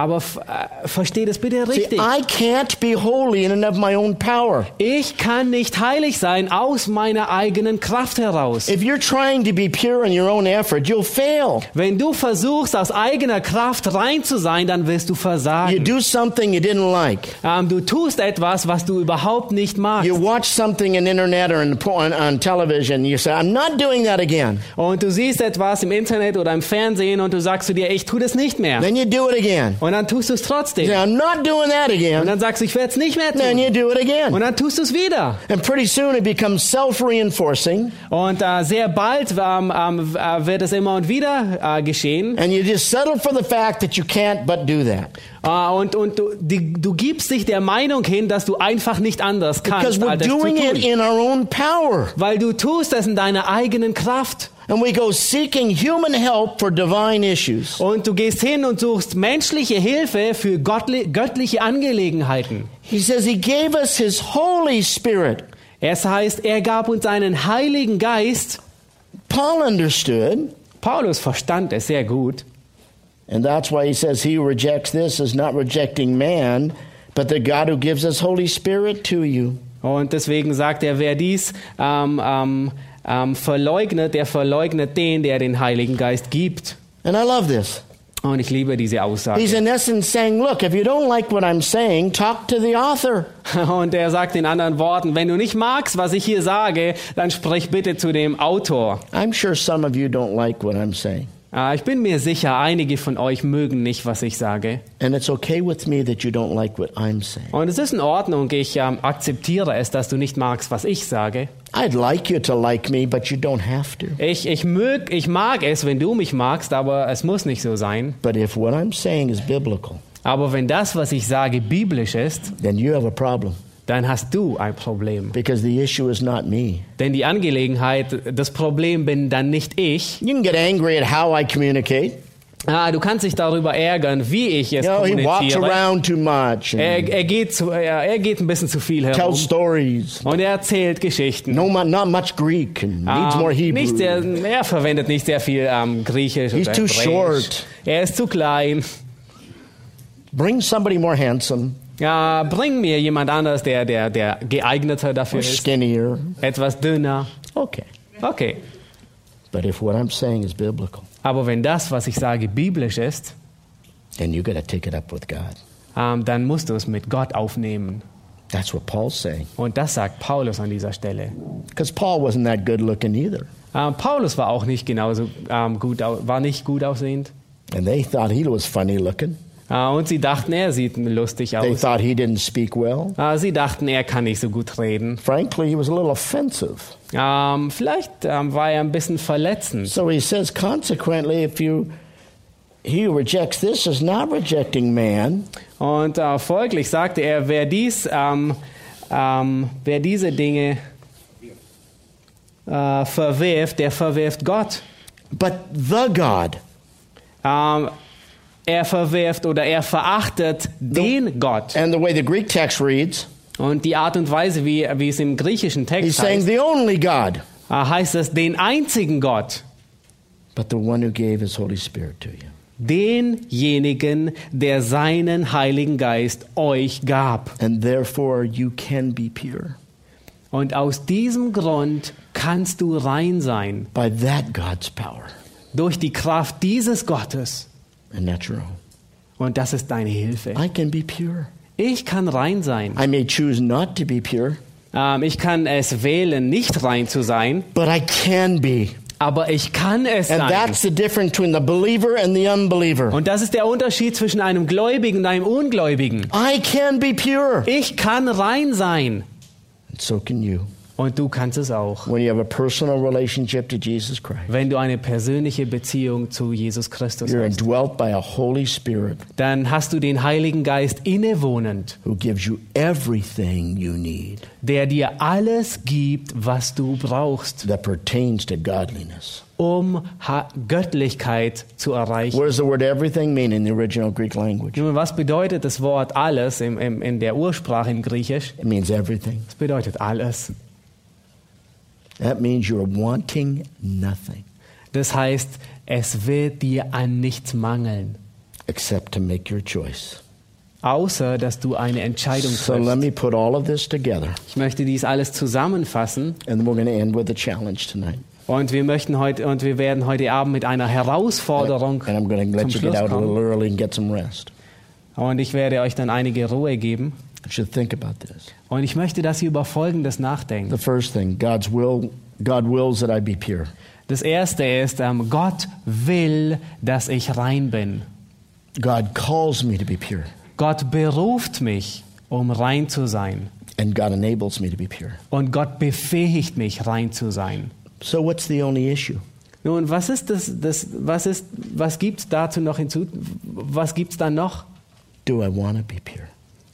Aber äh, versteh das bitte See, richtig. I can't be holy in and of my own power. Ich kann nicht heilig sein aus meiner eigenen Kraft heraus. If you're trying to be pure in your own effort, you'll fail. Wenn du versuchst, aus eigener Kraft rein zu sein, dann wirst du You versagen. do something you didn't like. Ähm, du tust etwas, was du überhaupt nicht magst. You watch something in internet or in, on, on television. You say, I'm not doing that again. Und du siehst etwas im Internet oder im Fernsehen und du sagst zu dir, ich tu das nicht mehr. Then you do it again. Und dann tust du es trotzdem. say, I'm not doing that Und again. dann sagst du, ich werde es nicht mehr Then tun. you do it Und again. dann tust du es wieder. And pretty soon it becomes self-reinforcing. Und äh, sehr bald ähm, ähm, äh, wird es immer und wieder äh, geschehen. And you just settle for the fact that you can't but do that. Äh, und und du, die, du gibst dich der Meinung hin, dass du einfach nicht anders Because kannst, we're es zu doing it tun. in our own power. Weil du tust es in deiner eigenen Kraft. And we go seeking human help for divine issues. Und du gehst hin und suchst menschliche Hilfe für göttliche Angelegenheiten. He says he gave us his Holy Spirit. Es heißt, er gab uns einen Heiligen Geist. Paul understood. Paulus verstand es sehr gut. And that's why he says, He rejects this is not rejecting man, but the God who gives us Holy Spirit to you. Und deswegen sagt er, wer dies ähm, ähm, ähm, verleugnet, der verleugnet den, der den Heiligen Geist gibt. And I love this. Und ich liebe diese Aussage. He's in essence saying, Look, if you don't like what I'm saying, talk to the author. Und er sagt in anderen Worten, wenn du nicht magst, was ich hier sage, dann sprich bitte zu dem Autor. I'm sure some of you don't like what I'm saying. Äh, Ich bin mir sicher, einige von euch mögen nicht, was ich sage. And it's okay with me that you don't like what I'm saying. Und es ist in Ordnung, ich ähm, akzeptiere es, dass du nicht magst, was ich sage. I'd like you to like me, but you don't have to. Ich, ich, mög, ich mag es, wenn du mich magst, aber es muss nicht so sein. But if what I'm saying is biblical, Aber wenn das, was ich sage, biblisch ist, then you have a problem dann hast du ein Problem. because the issue is not me. Denn die Angelegenheit, das Problem bin dann nicht ich. You can get angry at how I communicate. Ah, du kannst dich darüber ärgern, wie ich es You know, kommuniziere. around too much Er, er, geht zu, er, er geht ein bisschen zu viel herum. tells stories. Und er erzählt Geschichten. No, not much Greek and needs more Ähm, Hebrew. nicht sehr, er verwendet nicht sehr viel ähm, Griechisch He's too short. Er ist zu klein. Bring somebody more handsome Ja, bring mir jemand anders, der, der, der geeigneter dafür ist. skinnier. Etwas dünner. Okay. Okay. But if what I'm saying is biblical, Aber wenn das, was ich sage, biblisch ist, then you got to take it up with God. ähm, dann musst du es mit Gott aufnehmen. That's what Paul's saying. Und das sagt Paulus an dieser Stelle. Because Paul wasn't that good looking either. Ähm, Paulus war auch nicht genauso ähm, gut, au- war nicht gut aussehend. And they thought he was funny looking. Äh, und sie dachten, er sieht lustig They aus. thought he didn't speak well. Äh, sie dachten, er kann nicht so gut reden. Frankly, he was a little offensive. Ähm, vielleicht ähm, war er ein bisschen verletzend. So he says, consequently, if you he who rejects this is not rejecting man, Und äh, folglich sagte er, wer dies, ähm, ähm, wer diese Dinge äh, verwirft, der verwirft Gott. but the God. Er verwirft oder er verachtet den Gott. And the way the Greek text reads, Und die Art und Weise, wie, wie es im griechischen he's Text saying heißt, the only God, äh, heißt es den einzigen Gott. but the one who gave his Holy Spirit to you. Denjenigen, der seinen Heiligen Geist euch gab. And therefore you can be pure Und aus diesem Grund kannst du rein sein. by that God's power Durch die Kraft dieses Gottes. And your own. Und das ist deine Hilfe. I can be pure. Ich kann rein sein. I may choose not to be pure, Ähm, ich kann es wählen, nicht rein zu sein, but I can be. aber ich kann es And sein. that's the difference between the believer and the unbeliever. Und das ist der Unterschied zwischen einem Gläubigen und einem Ungläubigen. I can be pure. Ich kann rein sein. And so can you. Und du kannst es auch. When you have a personal relationship to Jesus Christ, Wenn du eine persönliche Beziehung zu Jesus Christus you're hast, indwelt by a Holy Spirit dann hast du den Heiligen Geist innewohnend, who gives you everything you need der dir alles gibt, was du brauchst, that pertains to godliness. um ha Göttlichkeit zu erreichen. What does the word everything mean in the original Greek language? Nun, was bedeutet das Wort alles im, im, in der Ursprache in Griechisch? It means everything. Es bedeutet alles. That means you're wanting nothing Das heißt, es wird dir an nichts mangeln, except to make your choice. außer dass du eine Entscheidung So let triffst. me put all of this together, Ich möchte dies alles zusammenfassen and we're going to end with a challenge tonight. und wir möchten heute und wir werden heute Abend mit einer Herausforderung And I'm going to zum let you get Schluss out a little kommen. early and get some rest. Und ich werde euch dann einige Ruhe geben. Should think about this. Und ich möchte, dass ihr über Folgendes nachdenkt. The first thing, God's will, God wills that I be pure. Das erste ist, ähm, Gott will, dass ich rein bin. God calls me to be pure, Gott beruft mich, um rein zu sein. and God enables me to be pure. Und Gott befähigt mich, rein zu sein. So what's the only issue? Nun, was ist das, das was ist, was gibt's dazu noch hinzu? Was gibt's da noch? Do I want to be pure?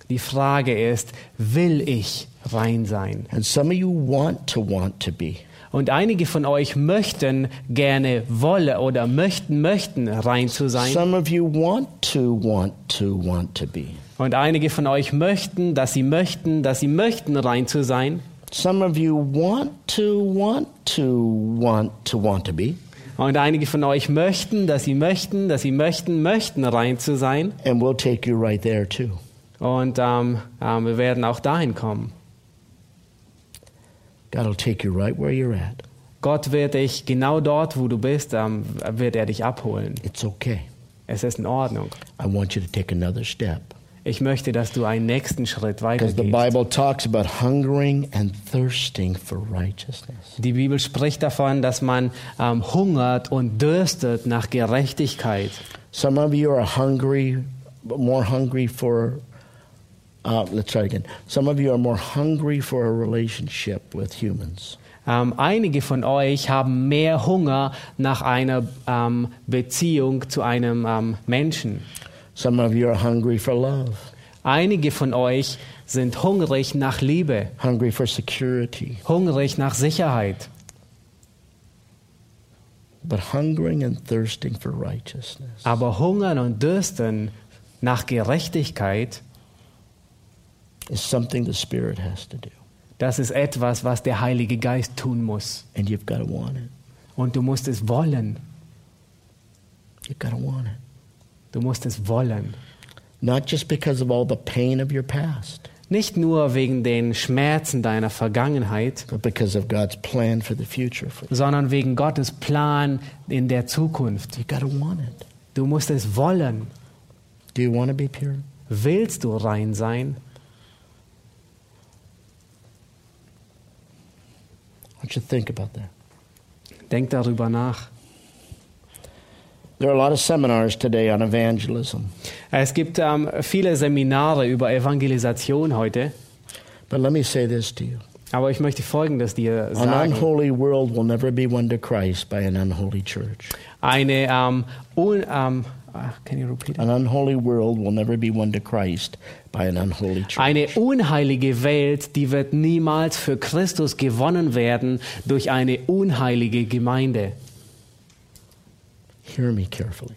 Die Frage ist, will ich rein sein? And some of you want to want to be. Und einige von euch möchten gerne wolle oder möchten möchten rein zu sein. Some of you want to want to want to be. Und einige von euch möchten, dass sie möchten, dass sie möchten rein zu sein. Some of you want to want to want to want to be. Und einige von euch möchten, dass sie möchten, dass sie möchten, möchten rein zu sein. And we'll take you right there too. Und ähm, ähm, wir werden auch dahin kommen. God will take you right where you're at. Gott wird dich genau dort, wo du bist, ähm, wird er dich abholen. It's okay. Es ist in Ordnung. I want you to take another step. Ich möchte, dass du einen nächsten Schritt Because the weitergehst. Bible talks about hungering and thirsting for righteousness. Die Bibel spricht davon, dass man ähm, hungert und dürstet nach Gerechtigkeit. Some of you are hungry, more hungry for, uh, let's try it again. Some of you are more hungry for a relationship with humans. Ähm, einige von euch haben mehr Hunger nach einer ähm, Beziehung zu einem ähm, Menschen. Some of you are hungry for love, Einige von euch sind hungrig nach Liebe, hungry for security. hungrig nach Sicherheit. But hungering and thirsting for righteousness Aber hungern und dürsten nach Gerechtigkeit, is something the Spirit has to do. das ist etwas, was der Heilige Geist tun muss. And you've got to want it. Und du musst es wollen. You've got to want it. Du musst es wollen. Not just because of all the pain of your past, Nicht nur wegen den Schmerzen deiner Vergangenheit, but because of God's plan for the future for you. sondern wegen Gottes Plan in der Zukunft. You want it. Du musst es wollen. Do you want to be pure? Willst du rein sein? Want you think about that. Denk darüber nach. There are a lot of seminars today on evangelism, Es gibt ähm, viele Seminare über Evangelisation heute, but let me say this to you. aber ich möchte Folgendes dir An sagen. unholy world will never be won to Christ by an unholy church. Eine ähm, un, ähm, can you repeat it? An unholy world will never be won to Christ by an unholy church. Eine unheilige Welt, die wird niemals für Christus gewonnen werden durch eine unheilige Gemeinde. Hear me carefully.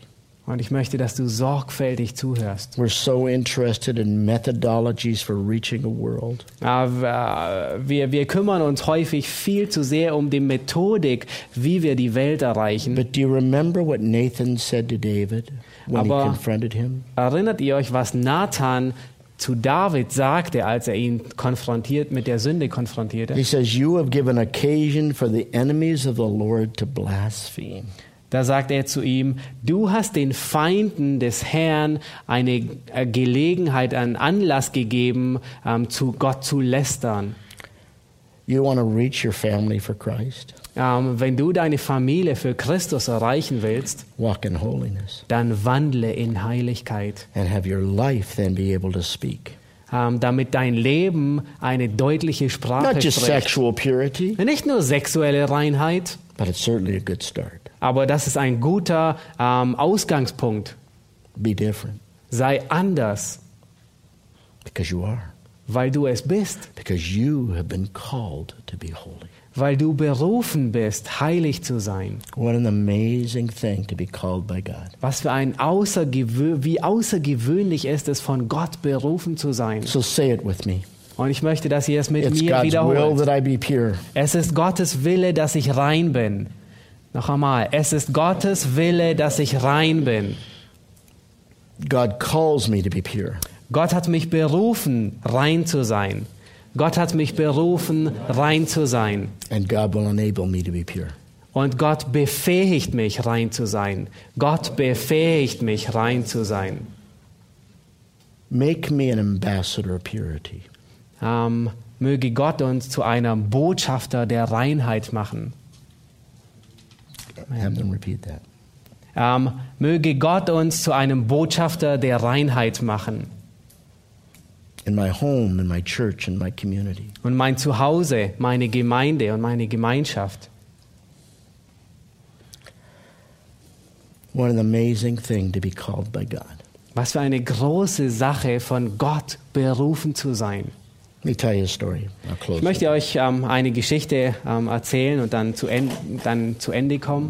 Und ich möchte, dass du sorgfältig zuhörst. We're so interested in methodologies for reaching a world. Äh, Wir, wir kümmern uns häufig viel zu sehr um die Methodik, wie wir die Welt erreichen. But do you remember what Nathan said to David Aber- confronted him? Erinnert ihr euch, was Nathan zu David sagte, als er ihn konfrontiert mit der Sünde konfrontierte? He says, You have given occasion for the enemies of the Lord to blaspheme. Da sagt er zu ihm, du hast den Feinden des Herrn eine äh, Gelegenheit, einen Anlass gegeben, ähm, zu Gott zu lästern. You want to reach your family for Christ? Ähm, wenn du deine Familie für Christus erreichen willst, Walk in holiness dann wandle in Heiligkeit, and have your life then be able to speak. ähm, damit dein Leben eine deutliche Sprache Not just spricht. sexual purity, Nicht nur sexuelle Reinheit, but it's certainly a good start. aber das ist ein guter ähm, Ausgangspunkt. Be different Sei anders, because you are. weil du es bist, Because you have been called to be holy. Weil du berufen bist, heilig zu sein. What an amazing thing to be called by God. Was für ein außergewö wie außergewöhnlich ist es, von Gott berufen zu sein. So say it with me. Und ich möchte, dass ihr es mit It's mir God's will wiederholt. that I be pure. Es ist Gottes Wille, dass ich rein bin. Noch einmal, es ist Gottes Wille, dass ich rein bin. God calls me to be pure. Gott hat mich berufen, rein zu sein. Gott hat mich berufen, rein zu sein. And God will enable me to be pure. Und Gott befähigt mich, rein zu sein. Gott befähigt mich, rein zu sein. Make me an ambassador of purity. Ähm, möge Gott uns zu einem Botschafter der Reinheit machen. Have them repeat that. Ähm, möge Gott uns zu einem Botschafter der Reinheit machen. In my home, in my church, in my community. Und mein Zuhause, meine Gemeinde und meine Gemeinschaft. What an amazing thing to be called by God. Was für eine große Sache, von Gott berufen zu sein. Let me tell you a story. I'll close. Ich möchte euch ähm, eine Geschichte ähm, erzählen und dann zu, dann zu Ende kommen.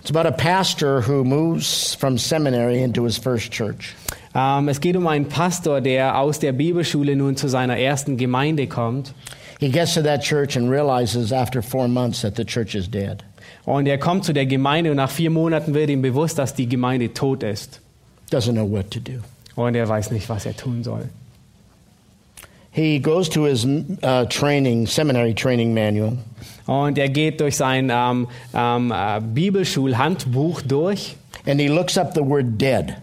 It's about a pastor who moves from seminary into his first church. Ähm, es geht um einen Pastor, der aus der Bibelschule nun zu seiner ersten Gemeinde kommt. He gets to that church and realizes after four months that the church is dead. Und er kommt zu der Gemeinde und nach vier Monaten wird ihm bewusst, dass die Gemeinde tot ist. Doesn't know what to do. Und er weiß nicht, was er tun soll. He goes to his uh, training, seminary training manual, Und er geht durch sein ähm, ähm, äh, Bibelschulhandbuch durch and he looks up the word dead.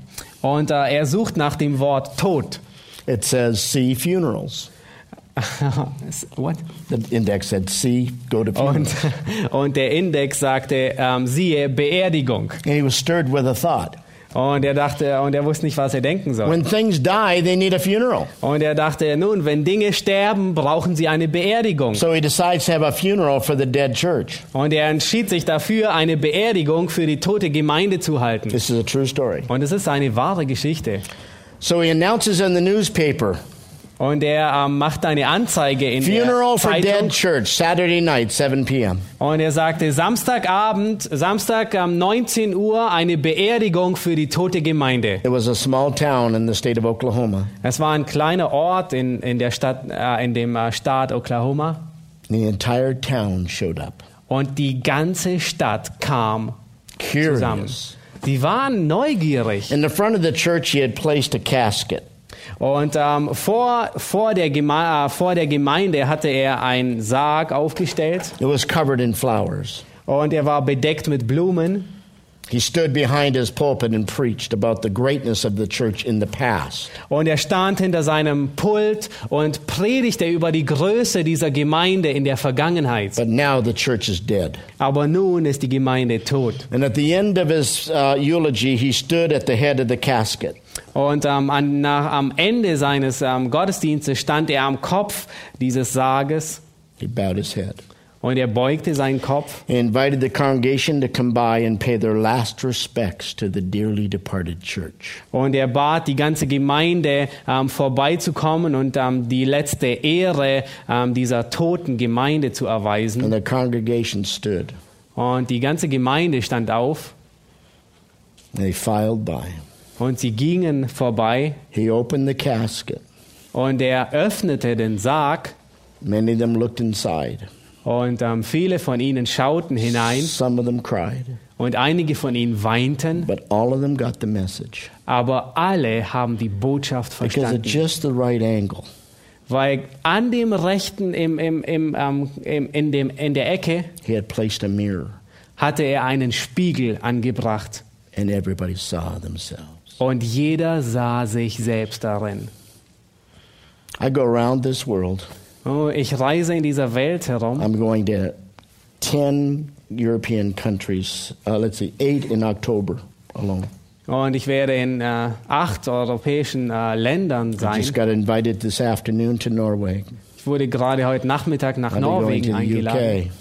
Und äh, er sucht nach dem Wort tot. It says, see funerals. What? The index said, see, go to funerals. Und, und der Index sagte, ähm, siehe, Beerdigung. and he was stirred with a thought. Und er dachte, und er wusste nicht, was er denken soll. When things die, they need a funeral. Und er dachte, nun, wenn Dinge sterben, brauchen sie eine Beerdigung. So he decides to have a funeral for the dead church. Und er entschied sich dafür, eine Beerdigung für die tote Gemeinde zu halten. This is a true story. Und es ist eine wahre Geschichte. So he announces in the newspaper Und er ähm, macht eine Anzeige in funeral der for Zeitung. dead church, Saturday night, 7 p.m. Und er sagte, Samstagabend, Samstag um 19 Uhr, eine Beerdigung für die tote Gemeinde. It was a small town in the state of Oklahoma. Es war ein kleiner Ort in, in der Stadt, äh, in dem äh, Staat Oklahoma. The entire town showed up. Und die ganze Stadt kam zusammen. Curious. Die waren neugierig. In the front of the church, he had placed a casket. Und ähm, vor, vor, der Geme äh, vor der Gemeinde hatte er einen Sarg aufgestellt It was covered in flowers. und er war bedeckt mit Blumen. He stood behind his pulpit and preached about the greatness of the church in the past. Und er stand hinter seinem Pult und predigte über die Größe dieser Gemeinde in der Vergangenheit. But now the church is dead. Aber nun ist die Gemeinde tot. And at the end of his uh, eulogy, he stood at the head of the casket. Und ähm, an, nach, am Ende seines ähm, Gottesdienstes stand er am Kopf dieses Sarges He bowed his head. und er beugte seinen Kopf He invited the congregation to come by and pay their last respects to the dearly departed church. und er bat die ganze Gemeinde ähm, vorbeizukommen und ähm, die letzte Ehre ähm, dieser toten Gemeinde zu erweisen. And the congregation stood. Und die ganze Gemeinde stand auf they filed by. Und sie gingen vorbei He opened the casket. und er öffnete den Sarg Many of them looked inside. und ähm, viele von ihnen schauten hinein Some of them cried. und einige von ihnen weinten, But all of them got the message. aber alle haben die Botschaft Because at verstanden. just the right angle, Weil an dem rechten, im, im, im, ähm, im, in, dem, in der Ecke, he had placed a mirror. hatte er einen Spiegel angebracht. and everybody saw themselves. Und jeder sah sich selbst darin. I go around this world. Oh, ich reise in dieser Welt herum. I'm going to 10 European countries, uh, let's see, eight in October alone. Und ich werde in äh, acht europäischen äh, Ländern I sein. just got invited this afternoon to Norway. Ich wurde gerade heute Nachmittag nach Norwegen eingeladen. UK,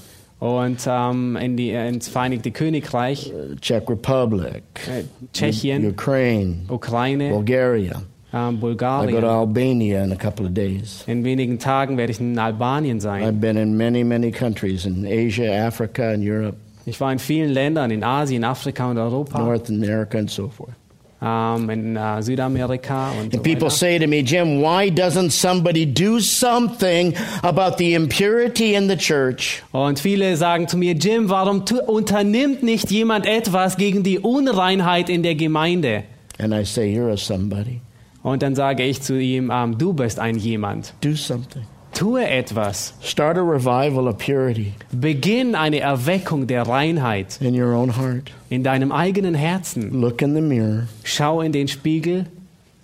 Und ähm, in die, ins Vereinigte Königreich, uh, Czech Republic, äh, Tschechien, Ukraine, Ukraine, Bulgaria. ähm, I go to Bulgarien. Albania in a couple of days. In wenigen Tagen werde ich in Albanien sein. I've been in many, many countries in Asia, Africa, and Europe, Ich war in vielen Ländern, in Asien, Afrika und Europa, North America, and so forth. Ähm, in äh, Südamerika und so And people weiter. say to me, Jim, why doesn't somebody do something about the impurity in the church? Und viele sagen zu mir, Jim, warum unternimmt nicht jemand etwas gegen die Unreinheit in der Gemeinde? And I say, You're a somebody. Und dann sage ich zu ihm, ähm, du bist ein jemand. Do something. Tue etwas. Start a revival of purity Beginn eine Erweckung der Reinheit in your own heart. in deinem eigenen Herzen. Look in the mirror Schau in den Spiegel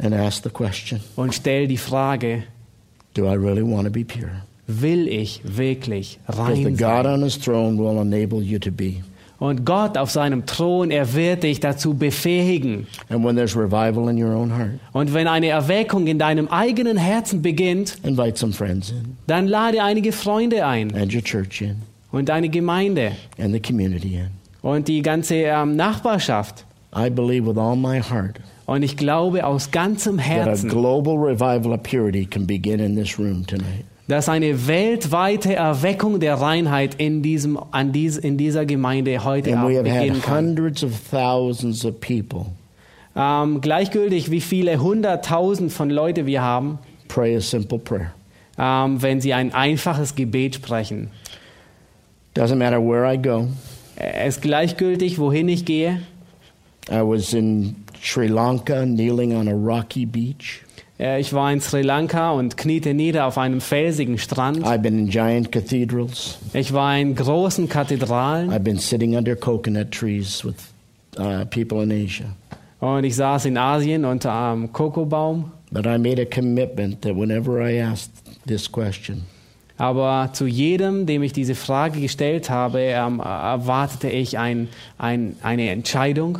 and ask the question und stell die Frage, Do I really want to be pure? will ich wirklich Because the rein God sein? on his throne will enable you to be. Und Gott auf seinem Thron, er wird dich dazu befähigen. And when there's revival in your own heart, Und wenn eine Erweckung in deinem eigenen Herzen beginnt, invite some friends in, dann lade einige Freunde ein and your church in, und deine Gemeinde and the community in. und die ganze ähm, Nachbarschaft. I believe with all my heart Und ich glaube aus ganzem that a Herzen, global revival of purity can begin in this room tonight. Dass eine weltweite Erweckung der Reinheit in, diesem, an dies, in dieser Gemeinde heute Abend beginnen kann. hundreds of thousands of people Ähm, gleichgültig, wie viele hunderttausend von Leuten wir haben, pray a simple prayer. ähm, wenn sie ein einfaches Gebet sprechen. Doesn't matter where I go. Es ist gleichgültig, wohin ich gehe. I was in Sri Lanka kneeling on a rocky beach. Äh, Ich war in Sri Lanka und kniete nieder auf einem felsigen Strand. I've been in giant cathedrals. Ich war in großen Kathedralen I've been sitting under coconut trees with uh, people in Asia. und ich saß in Asien unter einem Kokobaum. But I made a commitment that whenever I asked this question, Aber zu jedem, dem ich diese Frage gestellt habe, ähm, erwartete ich ein, ein, eine Entscheidung.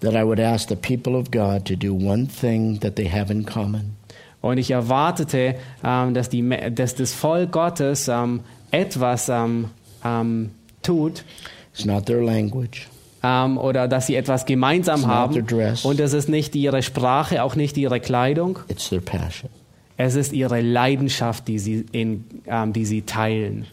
that I would ask the people of God to do one thing that they have in common. Und ich erwartete, ähm, dass, die, dass das Volk Gottes ähm, etwas ähm, ähm, tut It's not their language, ähm, oder dass sie etwas gemeinsam It's not haben. Und es ist nicht ihre Sprache, auch nicht ihre Kleidung. it's their passion. Es ist ihre Leidenschaft, die sie, in, ähm, die sie teilen.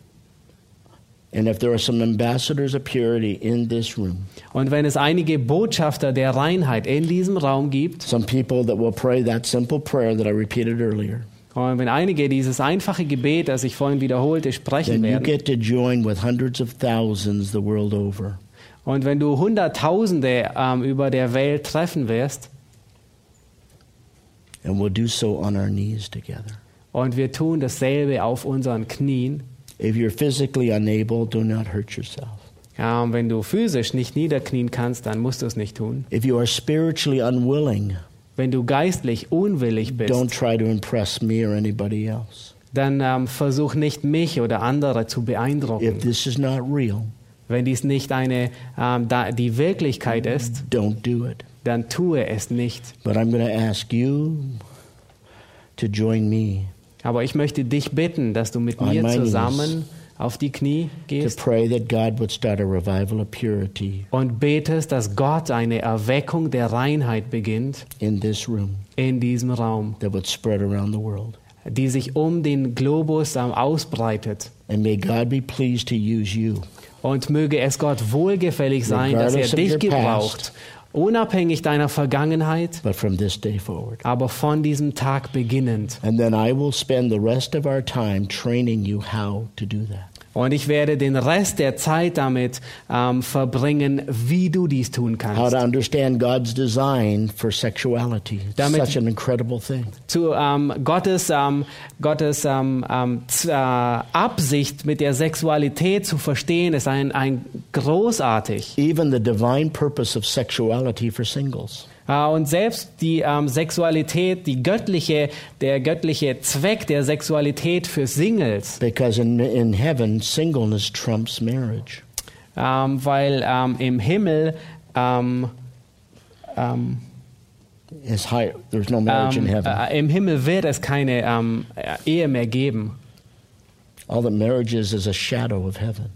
And if there are some ambassadors of purity in this room, Und wenn es einige Botschafter der Reinheit in diesem Raum gibt, some people that will pray that simple prayer that I repeated earlier, und wenn einige dieses einfache Gebet, das ich vorhin wiederholte, sprechen then you werden, get to join with hundreds of thousands the world over und wenn du Hunderttausende ähm, über der Welt treffen wirst, and we'll do so on our knees together. und wir tun dasselbe auf unseren Knien, If you're physically unable, do not hurt yourself. ähm, wenn du physisch nicht niederknien kannst, dann musst du es nicht tun. If you are spiritually unwilling, Wenn du geistlich unwillig bist, don't try to impress me or anybody else. dann ähm, versuch nicht mich oder andere zu If beeindrucken. this is not real, Wenn dies nicht eine, ähm, die Wirklichkeit ist, don't do it. Dann tue es nicht. But I'm going to ask you to join me Aber ich möchte dich bitten, dass du mit On mir zusammen auf die Knie to gehst pray that God would start a revival of purity und betest, dass Gott eine Erweckung der Reinheit beginnt in this room in diesem Raum, that would spread around the world. die sich um den Globus ausbreitet. Und möge es Gott wohlgefällig sein, dass er dich gebraucht, unabhängig deiner Vergangenheit, aber von diesem Tag beginnend. And then I will spend the rest of our time training you how to do that. Und ich werde den Rest der Zeit damit ähm, verbringen, wie du dies tun how kannst. to understand God's design for sexuality. It's Damit- such an incredible thing. Zu ähm, Gottes, ähm, Gottes ähm, ähm, äh, Absicht mit der Sexualität zu verstehen, ist ein, ein großartig. Even the divine purpose of sexuality for singles. Äh, und selbst die ähm, Sexualität, die göttliche, der göttliche Zweck der Sexualität für Singles, Because in, in heaven, singleness trumps marriage. ähm, weil ähm, im Himmel ähm, ähm, It's high, there's no marriage in ähm, heaven. äh, im Himmel wird es keine Ehe mehr geben. All that marriage is is a shadow of heaven.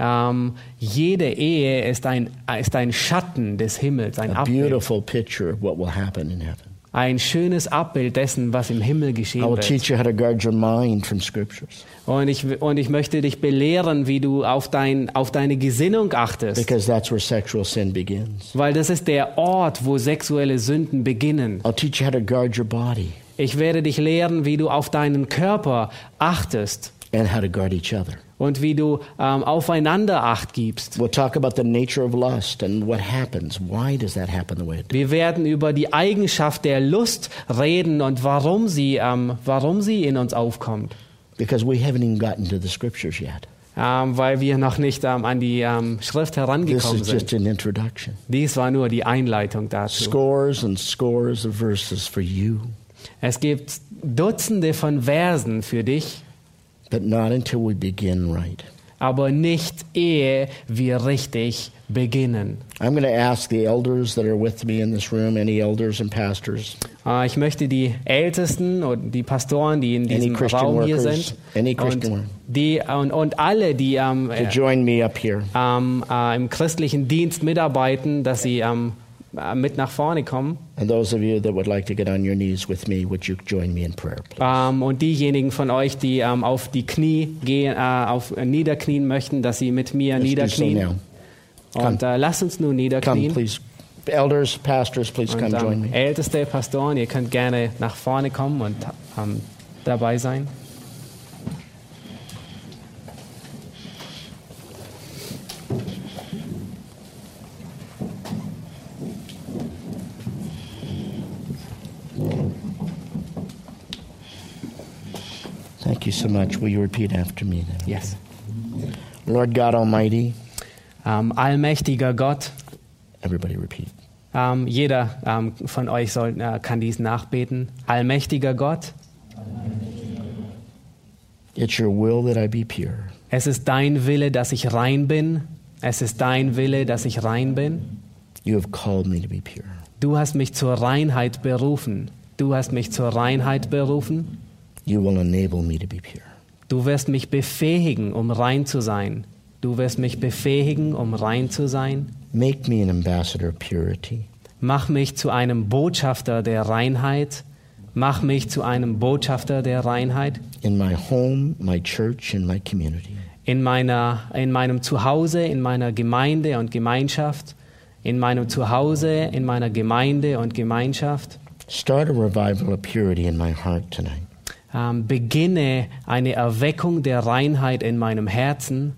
Ähm, jede Ehe ist ein, ist ein Schatten des Himmels, ein A Abbild, beautiful picture of what will happen in heaven. ein schönes Abbild dessen, was im Himmel I geschehen will wird. teach you how to guard your mind from scriptures. Und ich, und ich möchte dich belehren, wie du auf, dein, auf deine Gesinnung achtest. Because that's where sexual sin begins. Weil das ist der Ort, wo sexuelle Sünden beginnen. I'll teach you how to guard your body Ich werde dich lehren, wie du auf deinen Körper achtest and how to guard each other. Und wie du ähm, aufeinander Acht gibst. We'll talk about the nature of lust and what happens. Why does that happen the way it does? Wir werden über die Eigenschaft der Lust reden und warum sie, ähm, warum sie in uns aufkommt. Because we haven't even gotten to the scriptures yet. Ähm, weil wir noch nicht ähm, an die ähm, Schrift This herangekommen is sind. just an introduction. Dies war nur die Einleitung dazu. Scores and scores of verses for you, Es gibt Dutzende von Versen für dich, but not until we begin right. aber nicht ehe wir richtig beginnen. I'm going to ask the elders that are with me in this room, any elders and pastors, Äh, Ich möchte die Ältesten und die Pastoren, die in diesem Raum hier workers, sind, any Christian und, die, und, und alle, die to äh, join me up here. ähm, äh, im christlichen Dienst mitarbeiten, dass sie äh, mit nach vorne kommen. And those of you that would like to get on your knees with me, would you join me in prayer, please? Ähm, und diejenigen von euch, die ähm, auf die Knie gehen, äh, auf äh, niederknien möchten, dass sie mit mir Let's so niederknien. now. Und äh, lasst uns nun Come, niederknien. please. Elders, pastors, please Und come join ähm, me. älteste Pastoren, ihr könnt gerne nach vorne kommen und ähm, dabei sein. You so much. Will you repeat after me then? Yes. Lord God Almighty, Ähm, allmächtiger Gott, everybody repeat. ähm, jeder ähm, von euch soll, äh, kann dies nachbeten. Allmächtiger Gott, It's your will that I be pure. es ist dein Wille, dass ich rein bin. Es ist dein Wille, dass ich rein bin. You have called me to be pure. Du hast mich zur Reinheit berufen. Du hast mich zur Reinheit berufen. You will enable me to be pure. Du wirst mich befähigen, um rein zu sein. Du wirst mich befähigen, um rein zu sein. Make me an ambassador of purity. Mach mich zu einem Botschafter der Reinheit. Mach mich zu einem Botschafter der Reinheit. in my home, my church, and my community. In, meiner, in meinem Zuhause, in meiner Gemeinde und Gemeinschaft. In meinem Zuhause, in meiner Gemeinde und Gemeinschaft. Start a revival of purity in my heart tonight. Ähm, beginne eine Erweckung der Reinheit in meinem Herzen.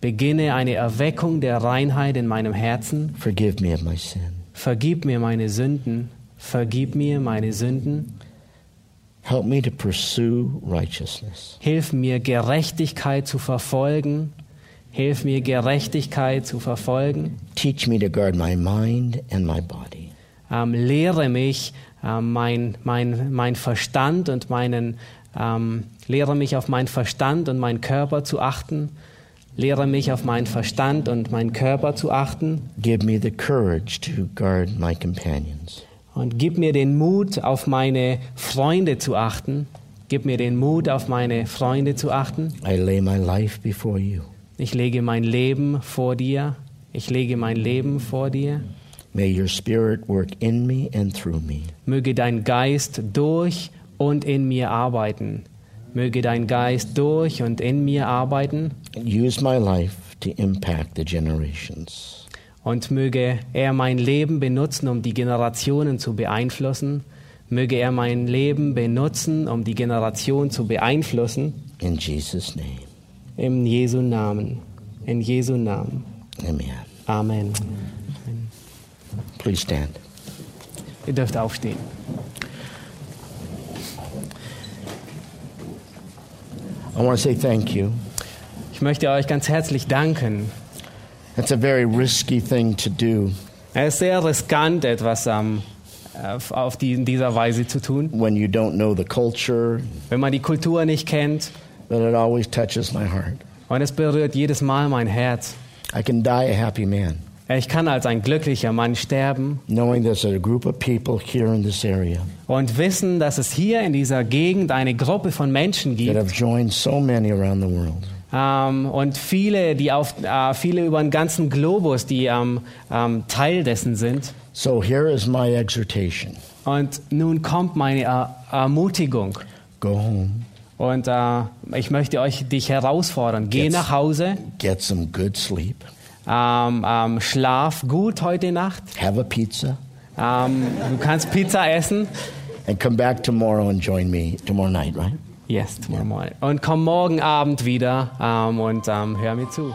Beginne eine Erweckung der Reinheit in meinem Herzen. Forgive me of my sin. Vergib mir meine Sünden. Vergib mir meine Sünden. Help me to pursue righteousness. Hilf mir Gerechtigkeit zu verfolgen. Hilf mir Gerechtigkeit zu verfolgen. Teach me to guard my mind and my body. Ähm, lehre mich ähm, mein, mein, mein Verstand und meinen ähm, lehre mich auf meinen Verstand und meinen Körper zu achten. Lehre mich auf meinen Verstand und meinen Körper zu achten. Give me the courage to guard my companions. Und gib mir den Mut, auf meine Freunde zu achten. Gib mir den Mut, auf meine Freunde zu achten. I lay my life before you. Ich lege mein Leben vor dir. Ich lege mein Leben vor dir. May your spirit work in me and through me. Möge dein Geist durch und in mir arbeiten. Möge dein Geist durch und in mir arbeiten. Use my life to impact the generations. Und möge er mein Leben benutzen, um die Generationen zu beeinflussen. Möge er mein Leben benutzen, um die Generation zu beeinflussen. In Jesus' name. Im Jesu Namen. In Jesu Namen. Amen. Amen. Please stand. Ihr dürft aufstehen. I want to say thank you. Ich möchte euch ganz herzlich danken. It's a very risky thing to do Es ist sehr riskant, etwas auf auf die, in dieser Weise zu tun. when you don't know the culture, Wenn man die Kultur nicht kennt. but it always touches my heart. Und es berührt jedes Mal mein Herz. I can die a happy man Ich kann als ein glücklicher Mann sterben knowing there's a group of people here in this area und wissen, dass es hier in dieser Gegend eine Gruppe von Menschen that gibt have joined so many around the world. ähm, und viele, die auf, äh, viele über den ganzen Globus, die ähm, ähm, Teil dessen sind. So here is my exhortation Und nun kommt meine äh, Ermutigung. go home, Und äh, ich möchte euch dich herausfordern. Geh Jetzt. nach Hause, get some good sleep, ähm, ähm, schlaf gut heute Nacht. have a pizza, Ähm, du kannst Pizza essen. and come back tomorrow and join me tomorrow night, right? Yes, tomorrow morning. Und komm morgen Abend wieder ähm, und ähm, hör mir zu.